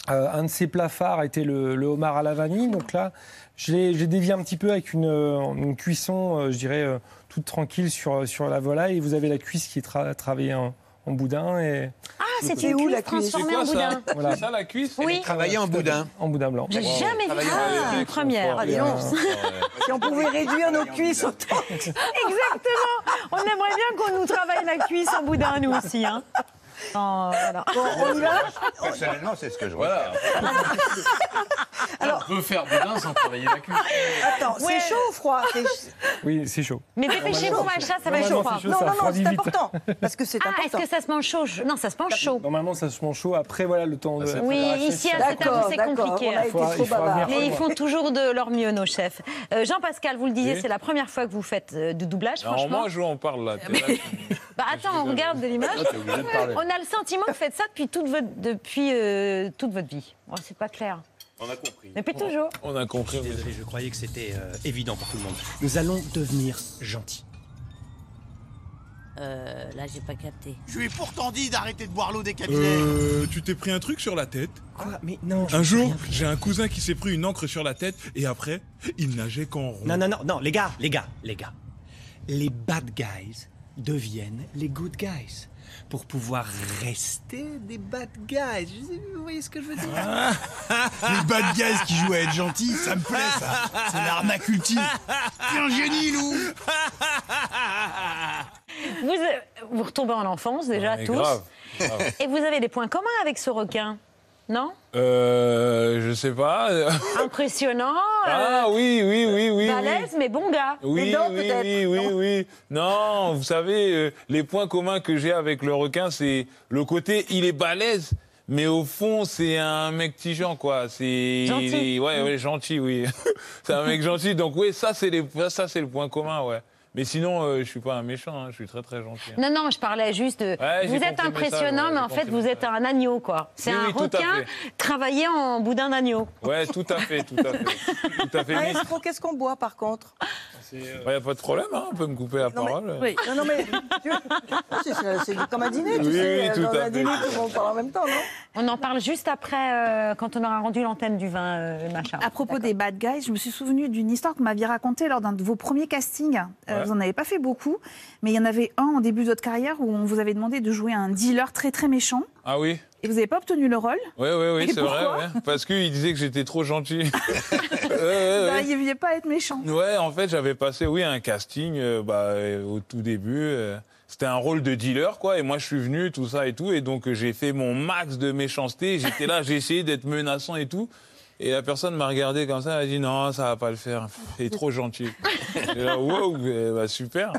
Euh, un de ses plats phares était le, le homard à la vanille. Donc là, je l'ai j'ai dévié un petit peu avec une, euh, une cuisson, euh, je dirais, euh, toute tranquille sur, sur la volaille. Et vous avez la cuisse qui est tra- travaillée en, en boudin. Et... Ah, c'était une cuisse transformée en boudin. Voilà. C'est ça la cuisse Oui. Travailler en boudin. En boudin blanc. J'ai jamais vu ça. Ah, une première. Dis donc. Si on pouvait réduire nos cuisses autant. Exactement. On aimerait bien qu'on nous travaille la cuisse en boudin, nous aussi. hein. Non, voilà. Bon, on y va Personnellement, c'est ce que je Voilà. Alors- On peut faire boudin sans travailler la cuisse. Attends, Ouais. c'est chaud ou froid? Oui, c'est chaud. Mais dépêchez-vous, Macha, ça va être chaud. Non, non, non, c'est important. Parce que c'est Ah, est-ce que ça se mange chaud? Non, ça se mange chaud. Normalement, ça se mange chaud. Après, voilà, le temps de. Oui, ici à cette heure, c'est compliqué. on a été faut- trop il faut bavard. revenir Mais ils font toujours de leur mieux, nos chefs. Euh, Jean-Pascal, vous le disiez, Oui. c'est la première fois que vous faites euh, du doublage, Alors franchement. moi, je on parle là. Bah attends, on regarde de l'image. Parler. On a le sentiment que vous faites ça depuis toute votre, depuis, euh, toute votre vie. Bon, c'est pas clair. On a compris. Depuis toujours. On a compris. mais- je croyais que c'était euh, évident pour tout le monde. Nous allons devenir gentils. Euh, là, j'ai pas capté. Je lui ai pourtant dit d'arrêter de boire l'eau des cabinets. Euh, tu t'es pris un truc sur la tête? Quoi? Mais non. Un jour, j'ai un cousin qui s'est pris une encre sur la tête et après, il nageait qu'en rond. Non, non, non, non, les gars, les gars, les gars. Les bad guys deviennent les good guys. Pour pouvoir rester des bad guys. Je sais- Vous voyez ce que je veux dire Les bad guys qui jouent à être gentils, ça me plaît ça. C'est l'arnaque ultime. T'es un génie, Lou. Vous, euh, vous retombez en enfance déjà, tous. grave, grave. Et vous avez des points communs avec ce requin, non Euh, je sais pas. Impressionnant. Ah euh, oui, oui, oui, oui. balèze, oui. mais bon gars. Oui, dents, oui, oui, oui, oui. Non, vous savez, euh, les points communs que j'ai avec le requin, c'est le côté, il est balèze, mais au fond, c'est un mec tigeant, quoi. C'est Gentil. il est- ouais, ouais, gentil, oui. c'est un mec gentil. Donc oui, ça, c'est les, ça, c'est le point commun, ouais. Mais sinon, euh, je suis pas un méchant. hein, je suis très, très gentil. Non, non, je parlais juste de. Ouais, vous j'ai êtes compris impressionnant, ouais, mais j'ai en fait, compris vous êtes un agneau, quoi. C'est Oui, un oui, tout à requin travaillé en boudin d'agneau. Ouais, tout à fait, tout à fait, tout à fait. Mais Maestro, qu'est-ce qu'on boit par contre? Il n'y a pas de problème, hein, on peut me couper la Non, mais- parole. Oui. Non, non, mais c'est- comme un dîner, tu Oui, sais. oui, tout dans à un fait. dîner, tout le monde parle en même temps, non? On en parle juste après, euh, quand on aura rendu l'antenne du vin, euh, Macha. À propos des bad guys, je me suis souvenu d'une histoire que vous m'aviez racontée lors d'un de vos premiers castings. Euh, Ouais. Vous n'en avez pas fait beaucoup, mais il y en avait un en début de votre carrière où on vous avait demandé de jouer un dealer très très méchant. Ah oui? Et vous n'avez pas obtenu le rôle? Oui, oui, oui, c'est vrai. ouais. Parce qu'il disait que j'étais trop gentil. Ouais, Vous ouais. n'arriviez pas à être méchant. Ouais, en fait, j'avais passé, oui, un casting euh, bah, euh, au tout début. euh, C'était un rôle de dealer, quoi. Et moi, je suis venu, tout ça et tout. Et donc, euh, j'ai fait mon max de méchanceté. J'étais là, j'ai essayé d'être menaçant et tout. Et la personne m'a regardé comme ça, elle a dit non, ça va pas le faire. Il est trop gentil. Et là, wow, eh, bah, super.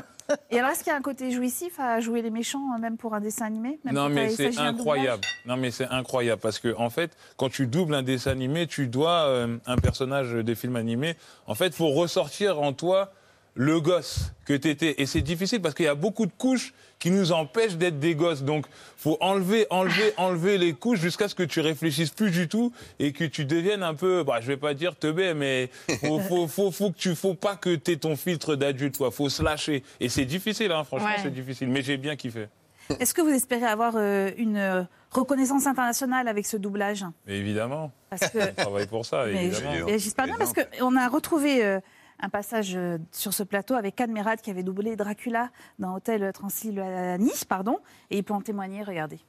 Et alors, est-ce qu'il y a un côté jouissif à jouer les méchants, euh, même pour un dessin animé même Non, mais c'est incroyable. Non, mais c'est incroyable parce que en fait, quand tu doubles un dessin animé, tu dois euh, un personnage des films animés. En fait, faut ressortir en toi le gosse que t'étais. Et c'est difficile parce qu'il y a beaucoup de couches qui nous empêchent d'être des gosses. Donc, faut enlever, enlever, enlever les couches jusqu'à ce que tu réfléchisses plus du tout et que tu deviennes un peu, bah, je vais pas dire teubé, mais faut, faut, faut, faut que tu, faut pas que t'aies ton filtre d'adulte, quoi. Faut se lâcher. Et c'est difficile, hein, franchement, Ouais. c'est difficile. Mais j'ai bien kiffé. Est-ce que vous espérez avoir euh, une euh, reconnaissance internationale avec ce doublage? Mais évidemment. Parce que- On travaille pour ça, Mais évidemment. J'espère bien parce qu'on a retrouvé euh, un passage euh, sur ce plateau avec Anne Merad qui avait doublé Dracula dans Hôtel Transylvanie, pardon, et il peut en témoigner, regardez.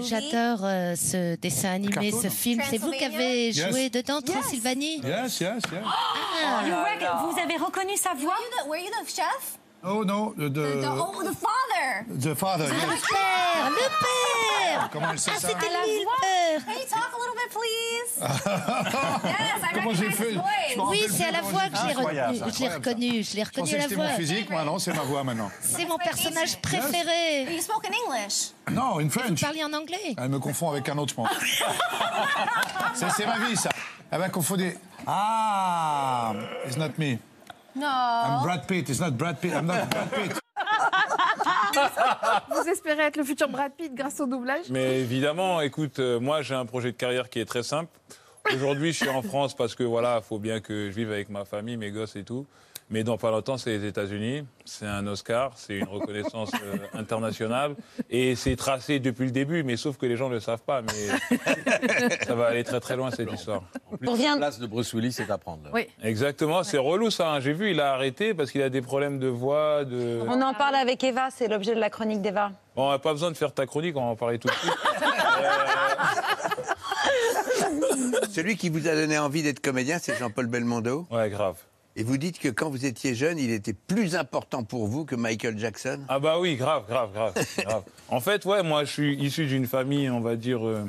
J'adore euh, ce dessin animé, ce film. C'est vous qui avez Yes. joué dedans, Transylvanie? Yes, yes, yes. Ah. You rec- vous avez reconnu sa voix? Were you the chef? Oh non, the, the, oh, the father. the father. Ah, yes. le père, le père Comment elle sait Ah, ça c'était lui, le père Can you talk a little bit, please? yes, I Comment j'ai fait? Oui, c'est à la voix que j'ai ça, Je l'ai reconnu, je l'ai reconnu la c'était voix. mon physique, moi non, c'est ma voix maintenant. C'est mon personnage préféré. You spoke in English? Non, in Vous French. parliez en anglais? Elle me confond avec un autre, je pense. Ça, c'est ma vie, ça. Elle m'a confondu. Ah, it's not me. No. I'm Brad Pitt. It's not Brad Pitt. I'm not Brad Pitt. Vous espérez être le futur Brad Pitt grâce au doublage? Mais évidemment, écoute, euh, moi j'ai un projet de carrière qui est très simple. Aujourd'hui, je suis en France parce que voilà, faut bien que je vive avec ma famille, mes gosses et tout. Mais dans pas longtemps, c'est les États-Unis. C'est un Oscar, c'est une reconnaissance euh, internationale. Et c'est tracé depuis le début, mais sauf que les gens ne le savent pas. Mais ça va aller très très loin cette histoire. En plus, la place de Bruce Willis, c'est à prendre. Oui. Exactement, c'est relou ça. hein. J'ai vu, il a arrêté parce qu'il a des problèmes de voix, de. On en parle avec Eva, c'est l'objet de la chronique d'Eva. Bon, on n'a pas besoin de faire ta chronique, on va en parler tout de suite. Celui qui vous a donné envie d'être comédien, c'est Jean-Paul Belmondo. Ouais, grave. Et vous dites que quand vous étiez jeune, il était plus important pour vous que Michael Jackson? Ah bah oui, grave, grave, grave. grave. En fait, ouais, moi, je suis issu d'une famille, on va dire, euh,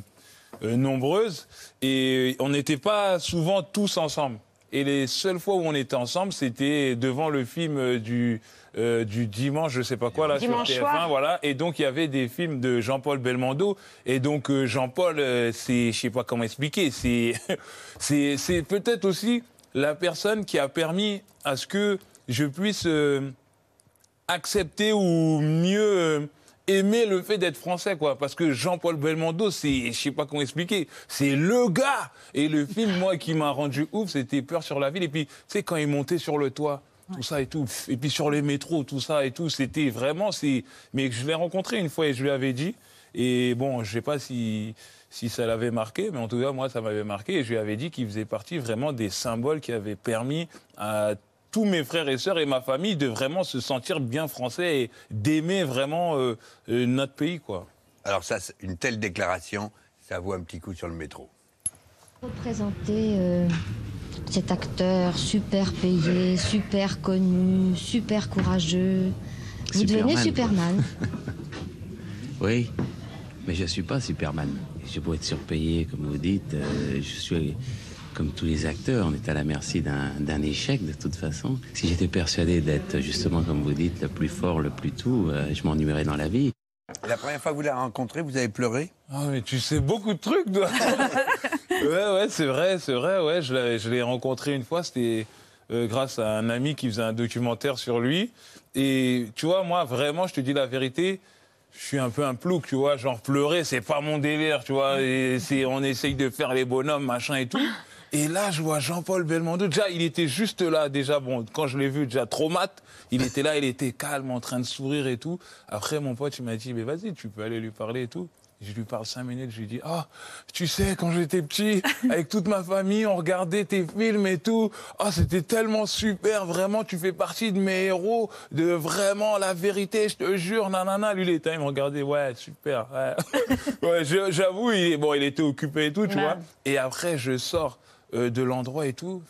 euh, nombreuse, et on n'était pas souvent tous ensemble. Et les seules fois où on était ensemble, c'était devant le film euh, du, euh, du dimanche, je sais pas quoi, là, Dimanche sur TF1, soir. voilà. Et donc, il y avait des films de Jean-Paul Belmondo. Et donc, euh, Jean-Paul, euh, c'est, je sais pas comment expliquer, c'est, c'est, c'est peut-être aussi la personne qui a permis à ce que je puisse euh, accepter ou mieux euh, aimer le fait d'être français, quoi. Parce que Jean-Paul Belmondo, c'est, je sais pas comment expliquer, c'est le gars. Et le film, moi, qui m'a rendu ouf, c'était Peur sur la ville. Et puis, tu sais, quand il montait sur le toit, tout ça et tout. Et puis sur les métros, tout ça et tout, c'était vraiment, c'est. Mais je l'ai rencontré une fois et je lui avais dit. Et bon, je sais pas si si ça l'avait marqué, mais en tout cas, moi, ça m'avait marqué. Et je lui avais dit qu'il faisait partie vraiment des symboles qui avaient permis à tous mes frères et sœurs et ma famille de vraiment se sentir bien français et d'aimer vraiment euh, euh, notre pays, quoi. Alors ça, une telle déclaration, ça vaut un petit coup sur le métro. Représenter euh, cet acteur super payé, super connu, super courageux. Vous devenez Superman. Oui, mais je ne suis pas Superman. Je peux être surpayé, comme vous dites. euh, je suis comme tous les acteurs, on est à la merci d'un échec de toute façon. Si j'étais persuadé d'être justement, comme vous dites, le plus fort, le plus tout, euh, je m'ennuierais dans la vie. La première fois que vous l'avez rencontré, vous avez pleuré? Ah, mais tu sais beaucoup de trucs, toi. ouais, ouais, c'est vrai, c'est vrai, ouais. Je l'ai, je l'ai rencontré une fois, c'était euh, grâce à un ami qui faisait un documentaire sur lui. Et tu vois, moi, vraiment, je te dis la vérité, je suis un peu un plouc, tu vois. Genre, pleurer, c'est pas mon délire, tu vois. Et on essaye de faire les bonhommes, machin et tout. Et là, je vois Jean-Paul Belmondo. Déjà, il était juste là. Déjà, bon, quand je l'ai vu, déjà trop mat. Il était là, il était calme, en train de sourire et tout. Après, mon pote, il m'a dit, mais vas-y, tu peux aller lui parler et tout. Je lui parle cinq minutes, je lui dis, ah, tu sais, quand j'étais petit, avec toute ma famille, on regardait tes films et tout. Ah, c'était tellement super, vraiment, tu fais partie de mes héros, de vraiment la vérité, je te jure, nanana. Lui, il était, il me regardait, ouais, super, ouais. ouais, j'avoue, il, bon, il était occupé et tout, tu Ouais. vois. Et après, je sors euh, de l'endroit et tout.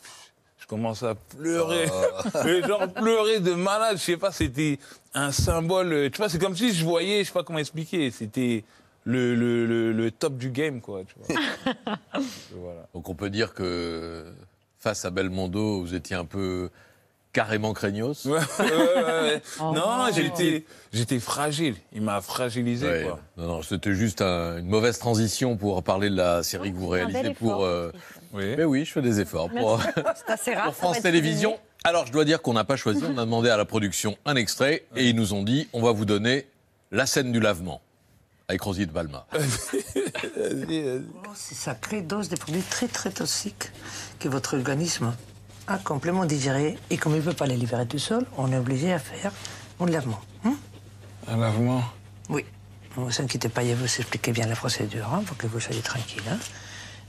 Je commence à pleurer. Mais genre pleurer de malade, je sais pas, c'était un symbole. Tu vois, c'est comme si je voyais, je sais pas comment expliquer, c'était le, le, le, le top du game, quoi. Tu vois. voilà. Donc on peut dire que face à Belmondo, vous étiez un peu carrément craignos. Ouais, ouais, ouais. Oh. non, j'étais, j'étais fragile. Il m'a fragilisé, Ouais. quoi. Non, non, c'était juste un- une mauvaise transition pour parler de la série que vous réalisez pour. effort, euh, Mais oui, je fais des efforts pour, assez rare. pour France Télévisions. Alors, je dois dire qu'on n'a pas choisi. On a demandé à la production un extrait et ils nous ont dit on va vous donner la scène du lavement avec Rosie de Palma. Ces sacrées doses de produits très très toxiques que votre organisme a complètement digéré et comme il ne peut pas les libérer tout seul, on est obligé à faire un lavement. hein? Un lavement? Oui. Ne vous inquiétez pas, je vais vous expliquer bien la procédure hein, pour que vous soyez tranquille. hein.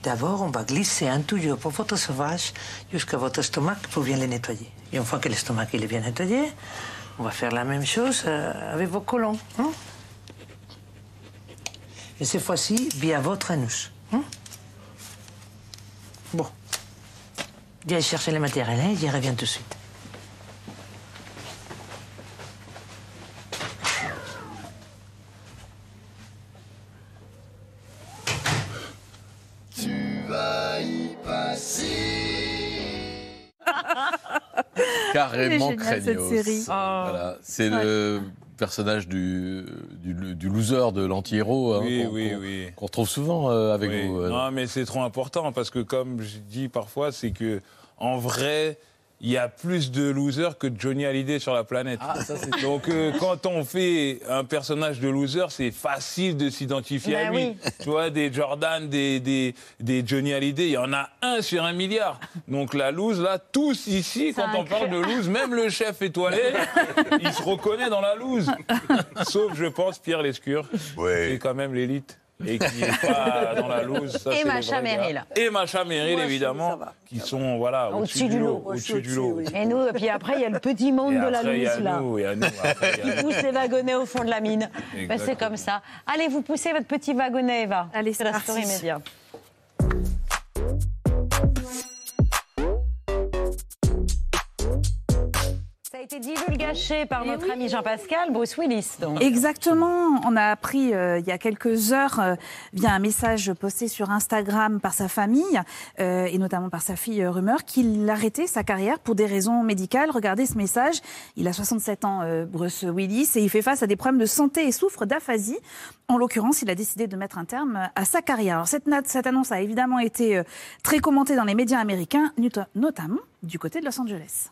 D'abord, on va glisser un tuyau pour votre sauvage jusqu'à votre estomac pour bien les nettoyer. Et une fois que l'estomac il est bien nettoyé, on va faire la même chose euh, avec vos colons. hein? Et cette fois-ci, bien votre anus. hein. Bon. J'aille chercher les matériels, hein, j'y reviens tout de suite. Tu vas y passer. Carrément cette série. Voilà. C'est le personnage du, du, du loser de l'anti-héros hein, Oui, qu'on oui, qu'on- oui. qu'on retrouve souvent euh, avec vous. euh. Non, mais c'est trop important parce que, comme je dis parfois, c'est que en vrai, il y a plus de losers que de Johnny Hallyday sur la planète. Donc, euh, quand on fait un personnage de loser, c'est facile de s'identifier à Ben lui. oui. Tu vois, des Jordan, des, des, des Johnny Hallyday, il y en a un sur un milliard. Donc, la lose, là, tous ici, quand on parle de lose, même le chef étoilé, il se reconnaît dans la lose. Sauf, je pense, Pierre Lescure, qui est quand même l'élite. Et qui n'est pas dans la loose. Ça, Et Macha. Merrill. Et Macha Merrill, évidemment, qui sont voilà, au-dessus du lot. Au-dessus du lot. Et nous, et puis après, il y a le petit monde Et de la après, loose, là. nous, et à nous, après, il y a Qui pousse les wagonnets au fond de la mine. Ben, c'est comme ça. Allez, vous poussez votre petit wagonnet, Eva. Allez, c'est la story média. Été divulgaché par notre ami Jean-Pascal Bruce Willis. Donc. Exactement. On a appris euh, il y a quelques heures, euh, via un message posté sur Instagram par sa famille, euh, et notamment par sa fille euh, Rumeur, qu'il arrêtait sa carrière pour des raisons médicales. Regardez ce message. Il a 67 ans, euh, Bruce Willis, et il fait face à des problèmes de santé et souffre d'aphasie. En l'occurrence, il a décidé de mettre un terme à sa carrière. Alors, cette, cette annonce a évidemment été euh, très commentée dans les médias américains, not- notamment du côté de Los Angeles.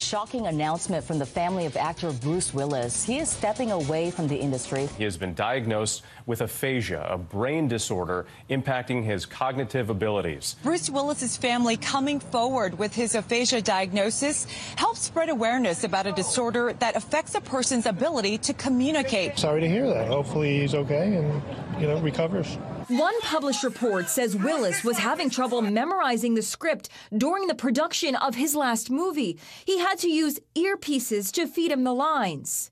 Shocking announcement from the family of actor Bruce Willis. He is stepping away from the industry. He has been diagnosed with aphasia, a brain disorder impacting his cognitive abilities. Bruce Willis's family coming forward with his aphasia diagnosis helps spread awareness about a disorder that affects a person's ability to communicate. Sorry to hear that. Hopefully he's okay and, you know, recovers. One published report says Willis was having trouble memorizing the script during the production of his last movie. He had to use earpieces to feed him the lines.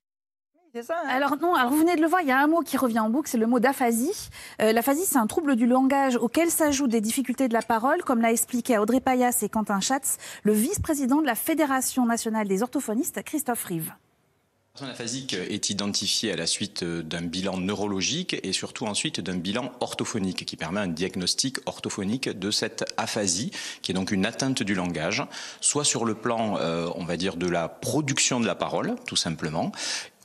Alors non, alors vous venez de le voir, il y a un mot qui revient en boucle, c'est le mot d'aphasie. Euh, L'aphasie, c'est un trouble du langage auquel s'ajoutent des difficultés de la parole, comme l'a expliqué Audrey Payas et Quentin Schatz, le vice-président de la Fédération nationale des orthophonistes, Christophe Rive. La personne aphasique est identifiée à la suite d'un bilan neurologique et surtout ensuite d'un bilan orthophonique qui permet un diagnostic orthophonique de cette aphasie, qui est donc une atteinte du langage, soit sur le plan, euh, on va dire, de la production de la parole, tout simplement,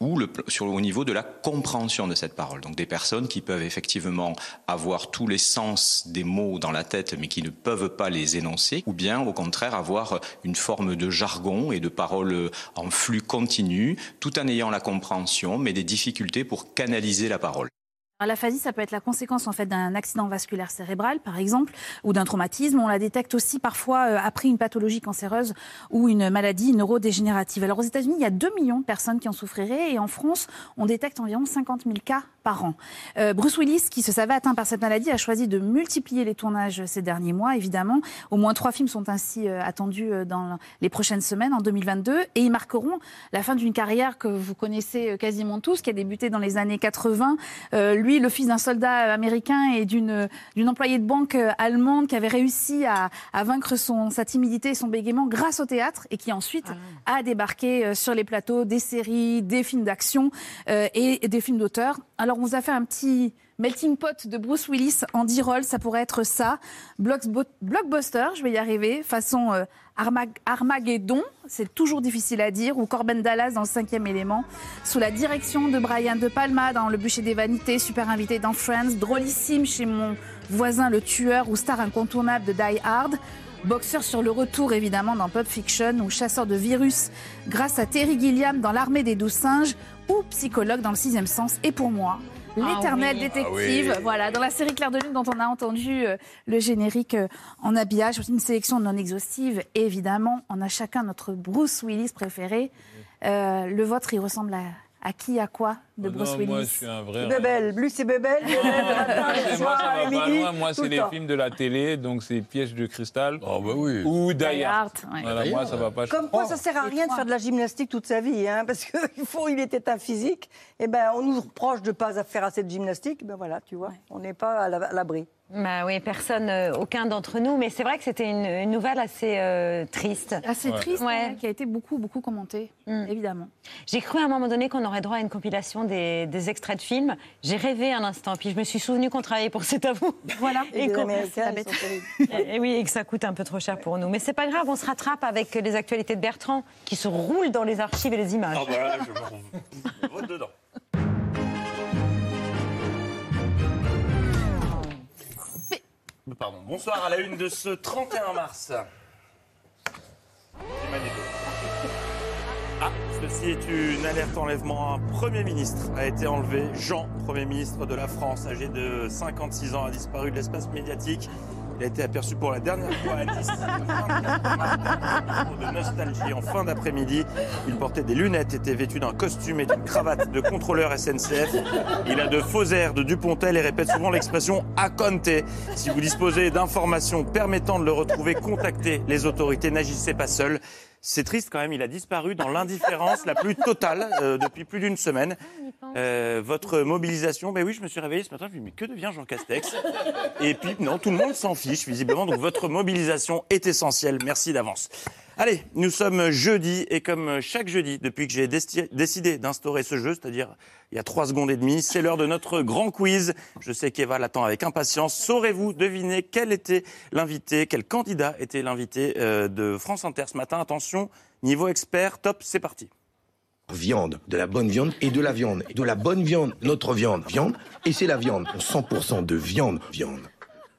ou le, sur, au niveau de la compréhension de cette parole. Donc des personnes qui peuvent effectivement avoir tous les sens des mots dans la tête mais qui ne peuvent pas les énoncer, ou bien au contraire avoir une forme de jargon et de parole en flux continu, tout en ayant la compréhension mais des difficultés pour canaliser la parole. Alors, L'aphasie, ça peut être la conséquence en fait d'un accident vasculaire cérébral, par exemple, ou d'un traumatisme. On la détecte aussi parfois euh, après une pathologie cancéreuse ou une maladie neurodégénérative. Alors aux États-Unis, il y a 2 millions de personnes qui en souffriraient et en France, on détecte environ 50 000 cas par an. Euh, Bruce Willis, qui se savait atteint par cette maladie, a choisi de multiplier les tournages ces derniers mois, évidemment. Au moins trois films sont ainsi euh, attendus dans les prochaines semaines, en 2022, et ils marqueront la fin d'une carrière que vous connaissez quasiment tous, qui a débuté dans les années 80. Euh, lui, le fils d'un soldat américain et d'une d'une employée de banque euh, allemande qui avait réussi à, à vaincre son, sa timidité et son bégaiement grâce au théâtre et qui ensuite a débarqué euh, sur les plateaux des séries, des films d'action euh, et, et des films d'auteur. Alors on vous a fait un petit melting pot de Bruce Willis en 10 rôles, ça pourrait être ça. Blockbuster, je vais y arriver, façon euh, Armag- Armageddon, c'est toujours difficile à dire, ou Corben Dallas dans le cinquième élément, sous la direction de Brian De Palma dans Le bûcher des vanités, super invité dans Friends, drôlissime chez mon voisin le tueur ou star incontournable de Die Hard. Boxeur sur le retour évidemment dans Pulp Fiction ou chasseur de virus grâce à Terry Gilliam dans L'armée des douze singes ou psychologue dans le sixième sens. Et pour moi, l'éternel oui. détective, Ah oui. voilà, dans la série Claire de Lune dont on a entendu euh, le générique euh, en habillage, une sélection non exhaustive. Et évidemment, on a chacun notre Bruce Willis préféré. Euh, le vôtre, il ressemble à, à qui, à quoi de Oh Bruce non, Willis moi, je suis un vrai. Bébel, lui c'est le le moi, ça va pas loin. Moi, c'est le les temps. films de la télé, donc c'est Piège de cristal. Oh, bah oui. Ou Die Die Hard. Hard, ouais. Voilà, moi, ça va pas. Comme quoi, ça sert à rien de faire de la gymnastique toute sa vie, hein, parce qu'il faut, il était un physique. Et ben, on nous reproche de ne pas faire assez de gymnastique. Ben voilà, tu vois, on n'est pas à la- à l'abri. Bah oui, personne, euh, aucun d'entre nous. Mais c'est vrai que c'était une, une nouvelle assez euh, triste. Assez Ouais. triste, Ouais. hein, qui a été beaucoup, beaucoup commentée, évidemment. J'ai cru à un moment donné qu'on aurait droit à une compilation des, des extraits de films. J'ai rêvé un instant, puis je me suis souvenu qu'on travaillait pour C'est à vous. Voilà. Et et, et oui, et que ça coûte un peu trop cher pour nous. Mais c'est pas grave, on se rattrape avec les actualités de Bertrand qui se roulent dans les archives et les images. Ah bah là, je Bonsoir à la une de ce 31 mars. Ah, ceci est une alerte enlèvement. Un Premier ministre a été enlevé. Jean, Premier ministre de la France, âgé de 56 ans, a disparu de l'espace médiatique. Il a été aperçu pour la dernière fois à Nice. de nostalgie en fin d'après-midi. Il portait des lunettes, était vêtu d'un costume et d'une cravate de contrôleur SNCF. Il a de faux airs de Dupontel et répète souvent l'expression à compte. Si vous disposez d'informations permettant de le retrouver, contactez les autorités. N'agissez pas seul. C'est triste quand même, il a disparu dans l'indifférence la plus totale euh, depuis plus d'une semaine. Euh, votre mobilisation, ben oui, je me suis réveillé ce matin, je me suis dit, mais que devient Jean Castex? Et puis, non, tout le monde s'en fiche, visiblement, donc votre mobilisation est essentielle. Merci d'avance. Allez, nous sommes jeudi et comme chaque jeudi, depuis que j'ai décidé d'instaurer ce jeu, c'est-à-dire il y a trois secondes et demie, c'est l'heure de notre grand quiz. Je sais qu'Eva l'attend avec impatience. Saurez-vous deviner quel était l'invité, quel candidat était l'invité euh, de France Inter ce matin? Attention, niveau expert, top, c'est parti. Viande, de la bonne viande et de la viande. De la bonne viande, notre viande, viande, et c'est la viande. 100% de viande, viande.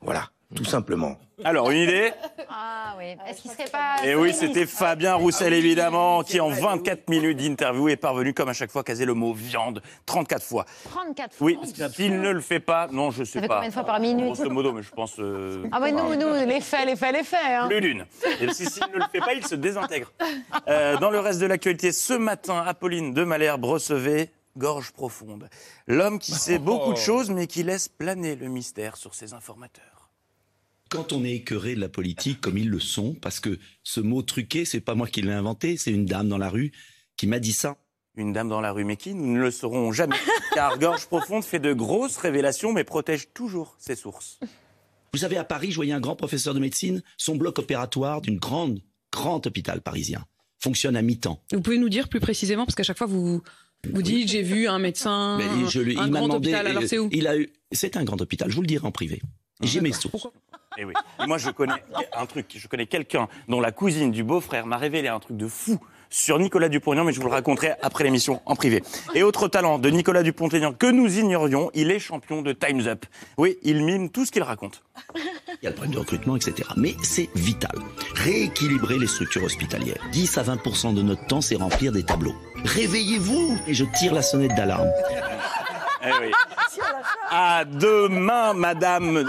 Voilà, tout simplement. Alors, une idée Ah oui. Est-ce qu'il serait pas. Et oui, c'était Fabien Roussel, évidemment, qui en 24 minutes d'interview est parvenu, comme à chaque fois, caser le mot viande 34 fois. 34 fois. Oui, s'il ne le fait pas, non, je sais Ça fait pas. combien de fois par minute Grosso modo, mais je pense. euh, Ah ouais, nous, nous, les faits, les faits, les faits. Hein. Plus d'une. Et si s'il ne le fait pas, il se désintègre. Euh, dans le reste de l'actualité, ce matin, Apolline de Malherbe recevait Gorge profonde. L'homme qui sait beaucoup de choses, mais qui laisse planer le mystère sur ses informateurs. Quand on est écœuré de la politique, comme ils le sont, parce que ce mot truqué, c'est pas moi qui l'ai inventé, c'est une dame dans la rue qui m'a dit ça. Une dame dans la rue, mais qui Nous ne le saurons jamais. Car Gorge profonde fait de grosses révélations, mais protège toujours ses sources. Vous savez, à Paris, je voyais un grand professeur de médecine, son bloc opératoire d'une grande, grand hôpital parisien fonctionne à mi-temps. Vous pouvez nous dire plus précisément, parce qu'à chaque fois, vous, vous dites j'ai vu un médecin, Mais je un il grand demandé, hôpital. Alors c'est où? il a eu, c'est un grand hôpital, je vous le dirai en privé. J'ai mes sources. Et oui. Et moi, je connais un truc. Je connais quelqu'un dont la cousine du beau-frère m'a révélé un truc de fou sur Nicolas Dupont-Aignan, mais je vous le raconterai après l'émission en privé. Et autre talent de Nicolas Dupont-Aignan que nous ignorions, il est champion de Time's Up. Oui, il mime tout ce qu'il raconte. Il y a le problème de recrutement, etc. Mais c'est vital. Rééquilibrer les structures hospitalières. 10 à 20% de notre temps, c'est remplir des tableaux. Réveillez-vous Et je tire la sonnette d'alarme. Eh oui. À demain, madame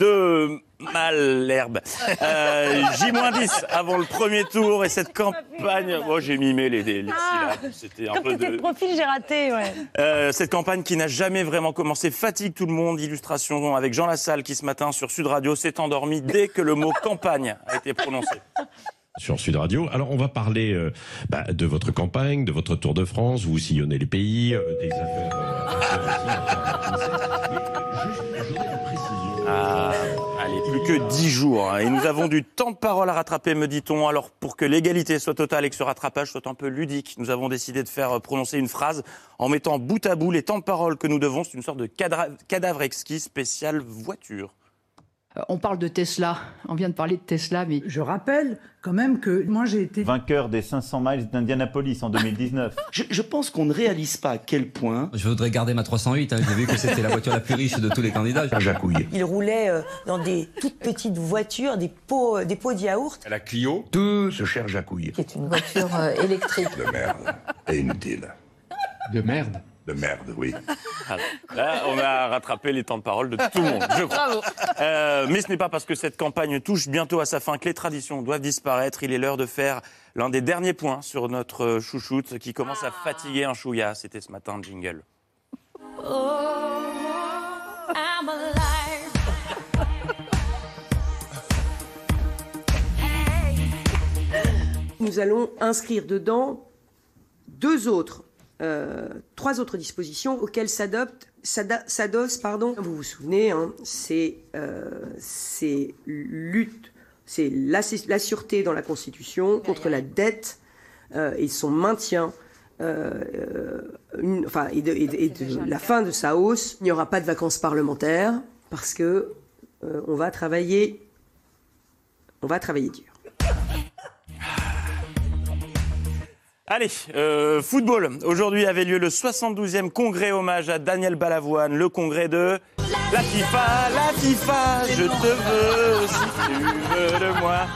de Malherbe. Euh, J-10 avant le premier tour et cette campagne. Moi, j'ai mimé les, les, les syllabes. C'était un Comme peu c'était le de. profil, j'ai raté, ouais. Euh, cette campagne qui n'a jamais vraiment commencé fatigue tout le monde. Illustration avec Jean Lassalle qui ce matin sur Sud Radio s'est endormi dès que le mot campagne a été prononcé. sur Sud Radio. Alors, on va parler euh, bah, de votre campagne, de votre Tour de France. Vous sillonnez les pays, euh, des affaires. Ah, allez, plus que 10 jours. hein. Et nous avons du temps de parole à rattraper, me dit-on. Alors, pour que l'égalité soit totale et que ce rattrapage soit un peu ludique, nous avons décidé de faire euh, prononcer une phrase en mettant bout à bout les temps de parole que nous devons. C'est une sorte de cadavre exquis spécial voiture. Euh, On parle de Tesla, on vient de parler de Tesla, mais... Je rappelle quand même que moi j'ai été... Vainqueur des 500 miles d'Indianapolis en 2019. Je, je pense qu'on ne réalise pas à quel point. Je voudrais garder ma 308. hein. J'ai vu que c'était la voiture la plus riche de tous les candidats. Jacouille. Il roulait euh, dans des toutes petites voitures, des pots, euh, des pots de yaourt. La Clio Tout ce cher Jacouille. Qui est une voiture euh, électrique. De merde. Et inutile. De merde. De merde, oui. Là, on a rattrapé les temps de parole de tout le monde, je crois. Bravo. Euh, mais ce n'est pas parce que cette campagne touche bientôt à sa fin que les traditions doivent disparaître. Il est l'heure de faire l'un des derniers points sur notre chouchoute qui commence à fatiguer un chouïa. C'était ce matin, jingle. I'm alive. Nous allons inscrire dedans deux autres, euh, trois autres dispositions auxquelles s'adopte, s'adosse, pardon. Vous vous souvenez, hein, c'est euh, c'est lutte, c'est la, la sûreté dans la Constitution contre la dette euh, et son maintien. une- enfin, et de, et de- et de la fin de sa hausse, il n'y aura pas de vacances parlementaires parce que on va travailler, on va travailler dur. Allez, euh, football. Aujourd'hui avait lieu le 72e congrès hommage à Daniel Balavoine, le congrès de la FIFA, la FIFA, je te veux si tu veux de moi.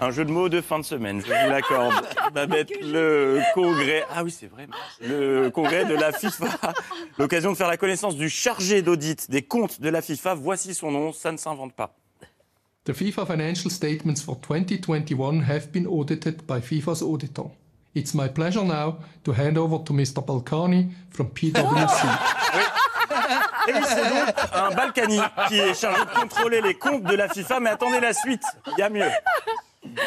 Un jeu de mots de fin de semaine, je vous l'accorde. Babette, le congrès. Ah oui, c'est vrai. Le congrès de la FIFA. L'occasion de faire la connaissance du chargé d'audit des comptes de la FIFA. Voici son nom, ça ne s'invente pas. The FIFA financial statements for 2021 have been audited by FIFA's auditor. It's my pleasure now to hand over to Mr. Balkani from PwC. Et c'est donc un Balkany qui est chargé de contrôler les comptes de la FIFA. Mais attendez la suite, il y a mieux.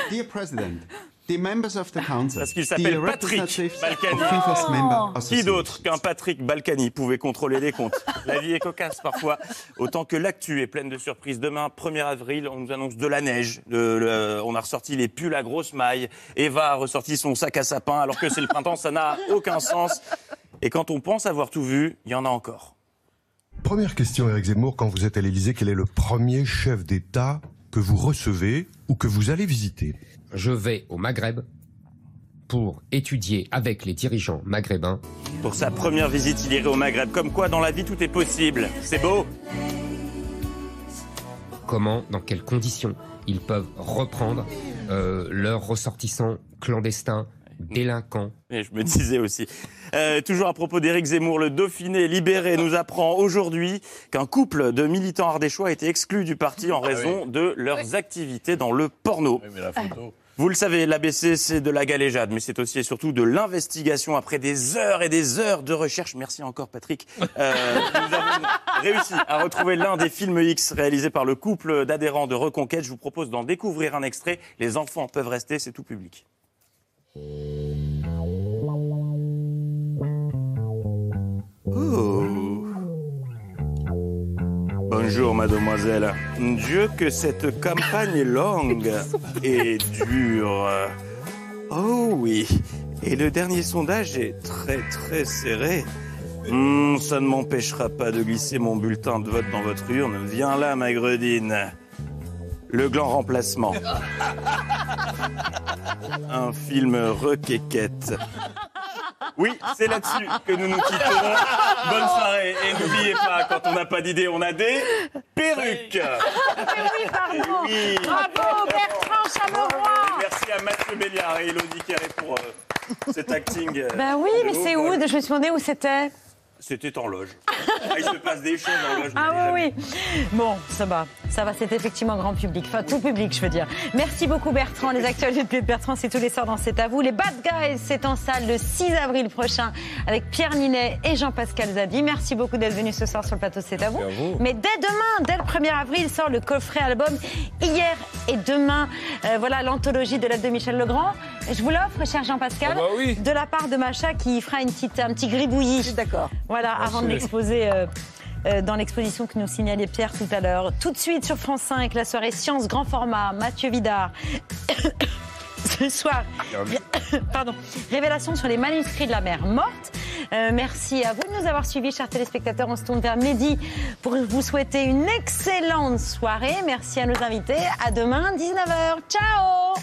Dear President, The members of the council. Parce qu'il s'appelle Patrick Balkany. member Qui d'autre qu'un Patrick Balkany pouvait contrôler les comptes? La vie est cocasse parfois, autant que l'actu est pleine de surprises. Demain, 1er avril, on nous annonce de la neige. le- on a ressorti les pulls à grosse maille. Eva a ressorti son sac à sapin alors que c'est le printemps, ça n'a aucun sens. Et quand on pense avoir tout vu, il y en a encore. Première question, Eric Zemmour, quand vous êtes à l'Élysée, quel est le premier chef d'État que vous recevez ou que vous allez visiter? Je vais au Maghreb pour étudier avec les dirigeants maghrébins Pour sa première visite, il irait au Maghreb. Comme quoi, dans la vie, tout est possible. C'est beau comment, dans quelles conditions ils peuvent reprendre euh, leurs ressortissants clandestins, délinquants. Et je me disais aussi. Euh, toujours à propos d'Éric Zemmour, le Dauphiné libéré nous apprend aujourd'hui qu'un couple de militants ardéchois a été exclu du parti en raison de leurs activités dans le porno. Vous le savez, l'ABC, c'est de la galéjade, mais c'est aussi et surtout de l'investigation après des heures et des heures de recherche. Merci encore, Patrick. Euh, nous avons réussi à retrouver l'un des films X réalisés par le couple d'adhérents de Reconquête. Je vous propose d'en découvrir un extrait. Les enfants peuvent rester, c'est tout public. Bonjour, mademoiselle. Dieu, que cette campagne est longue et dure. Oh oui. Et le dernier sondage est très très serré. Hmm, ça ne m'empêchera pas de glisser mon bulletin de vote dans votre urne. Viens là, ma gredine. Le gland remplacement. Un film requéquette. Oui, c'est là-dessus que nous nous quitterons. Bonne soirée. Et n'oubliez pas, quand on n'a pas d'idée, on a des perruques. oui, pardon. Oui. Bravo, Bertrand Chameroy. Merci à Mathieu Béliard et Elodie Carré pour euh, cet acting. euh, Ben oui, mais c'est où? Je me suis demandé où c'était. C'était en loge. Ah, il se passe des choses en loge. Ah oui, oui. Bon, ça va. Ça va, c'est effectivement grand public. Enfin, tout public, je veux dire. Merci beaucoup, Bertrand. Les actualités de Bertrand, c'est tous les soirs dans C'est à vous. Les Bad Guys, c'est en salle le 6 avril prochain avec Pierre Ninet et Jean-Pascal Zadi. Merci beaucoup d'être venus ce soir sur le plateau C'est à vous. Merci à vous. Mais dès demain, dès le 1er avril, sort le coffret album Hier et demain. Euh, voilà l'anthologie de l'aide de Michel Legrand. Je vous l'offre, cher Jean-Pascal, Ah bah oui. de la part de Macha qui fera une petite, un petit gribouillis. D'accord. Voilà, avant de l'exposer. euh, euh, dans l'exposition que nous signalait Pierre tout à l'heure. Tout de suite sur France 5, la soirée Science Grand Format, Mathieu Vidard. Ce soir, pardon, révélation sur les manuscrits de la mer morte. Euh, merci à vous de nous avoir suivis, chers téléspectateurs. On se tourne vers Mehdi pour vous souhaiter une excellente soirée. Merci à nos invités. À demain, 19h. Ciao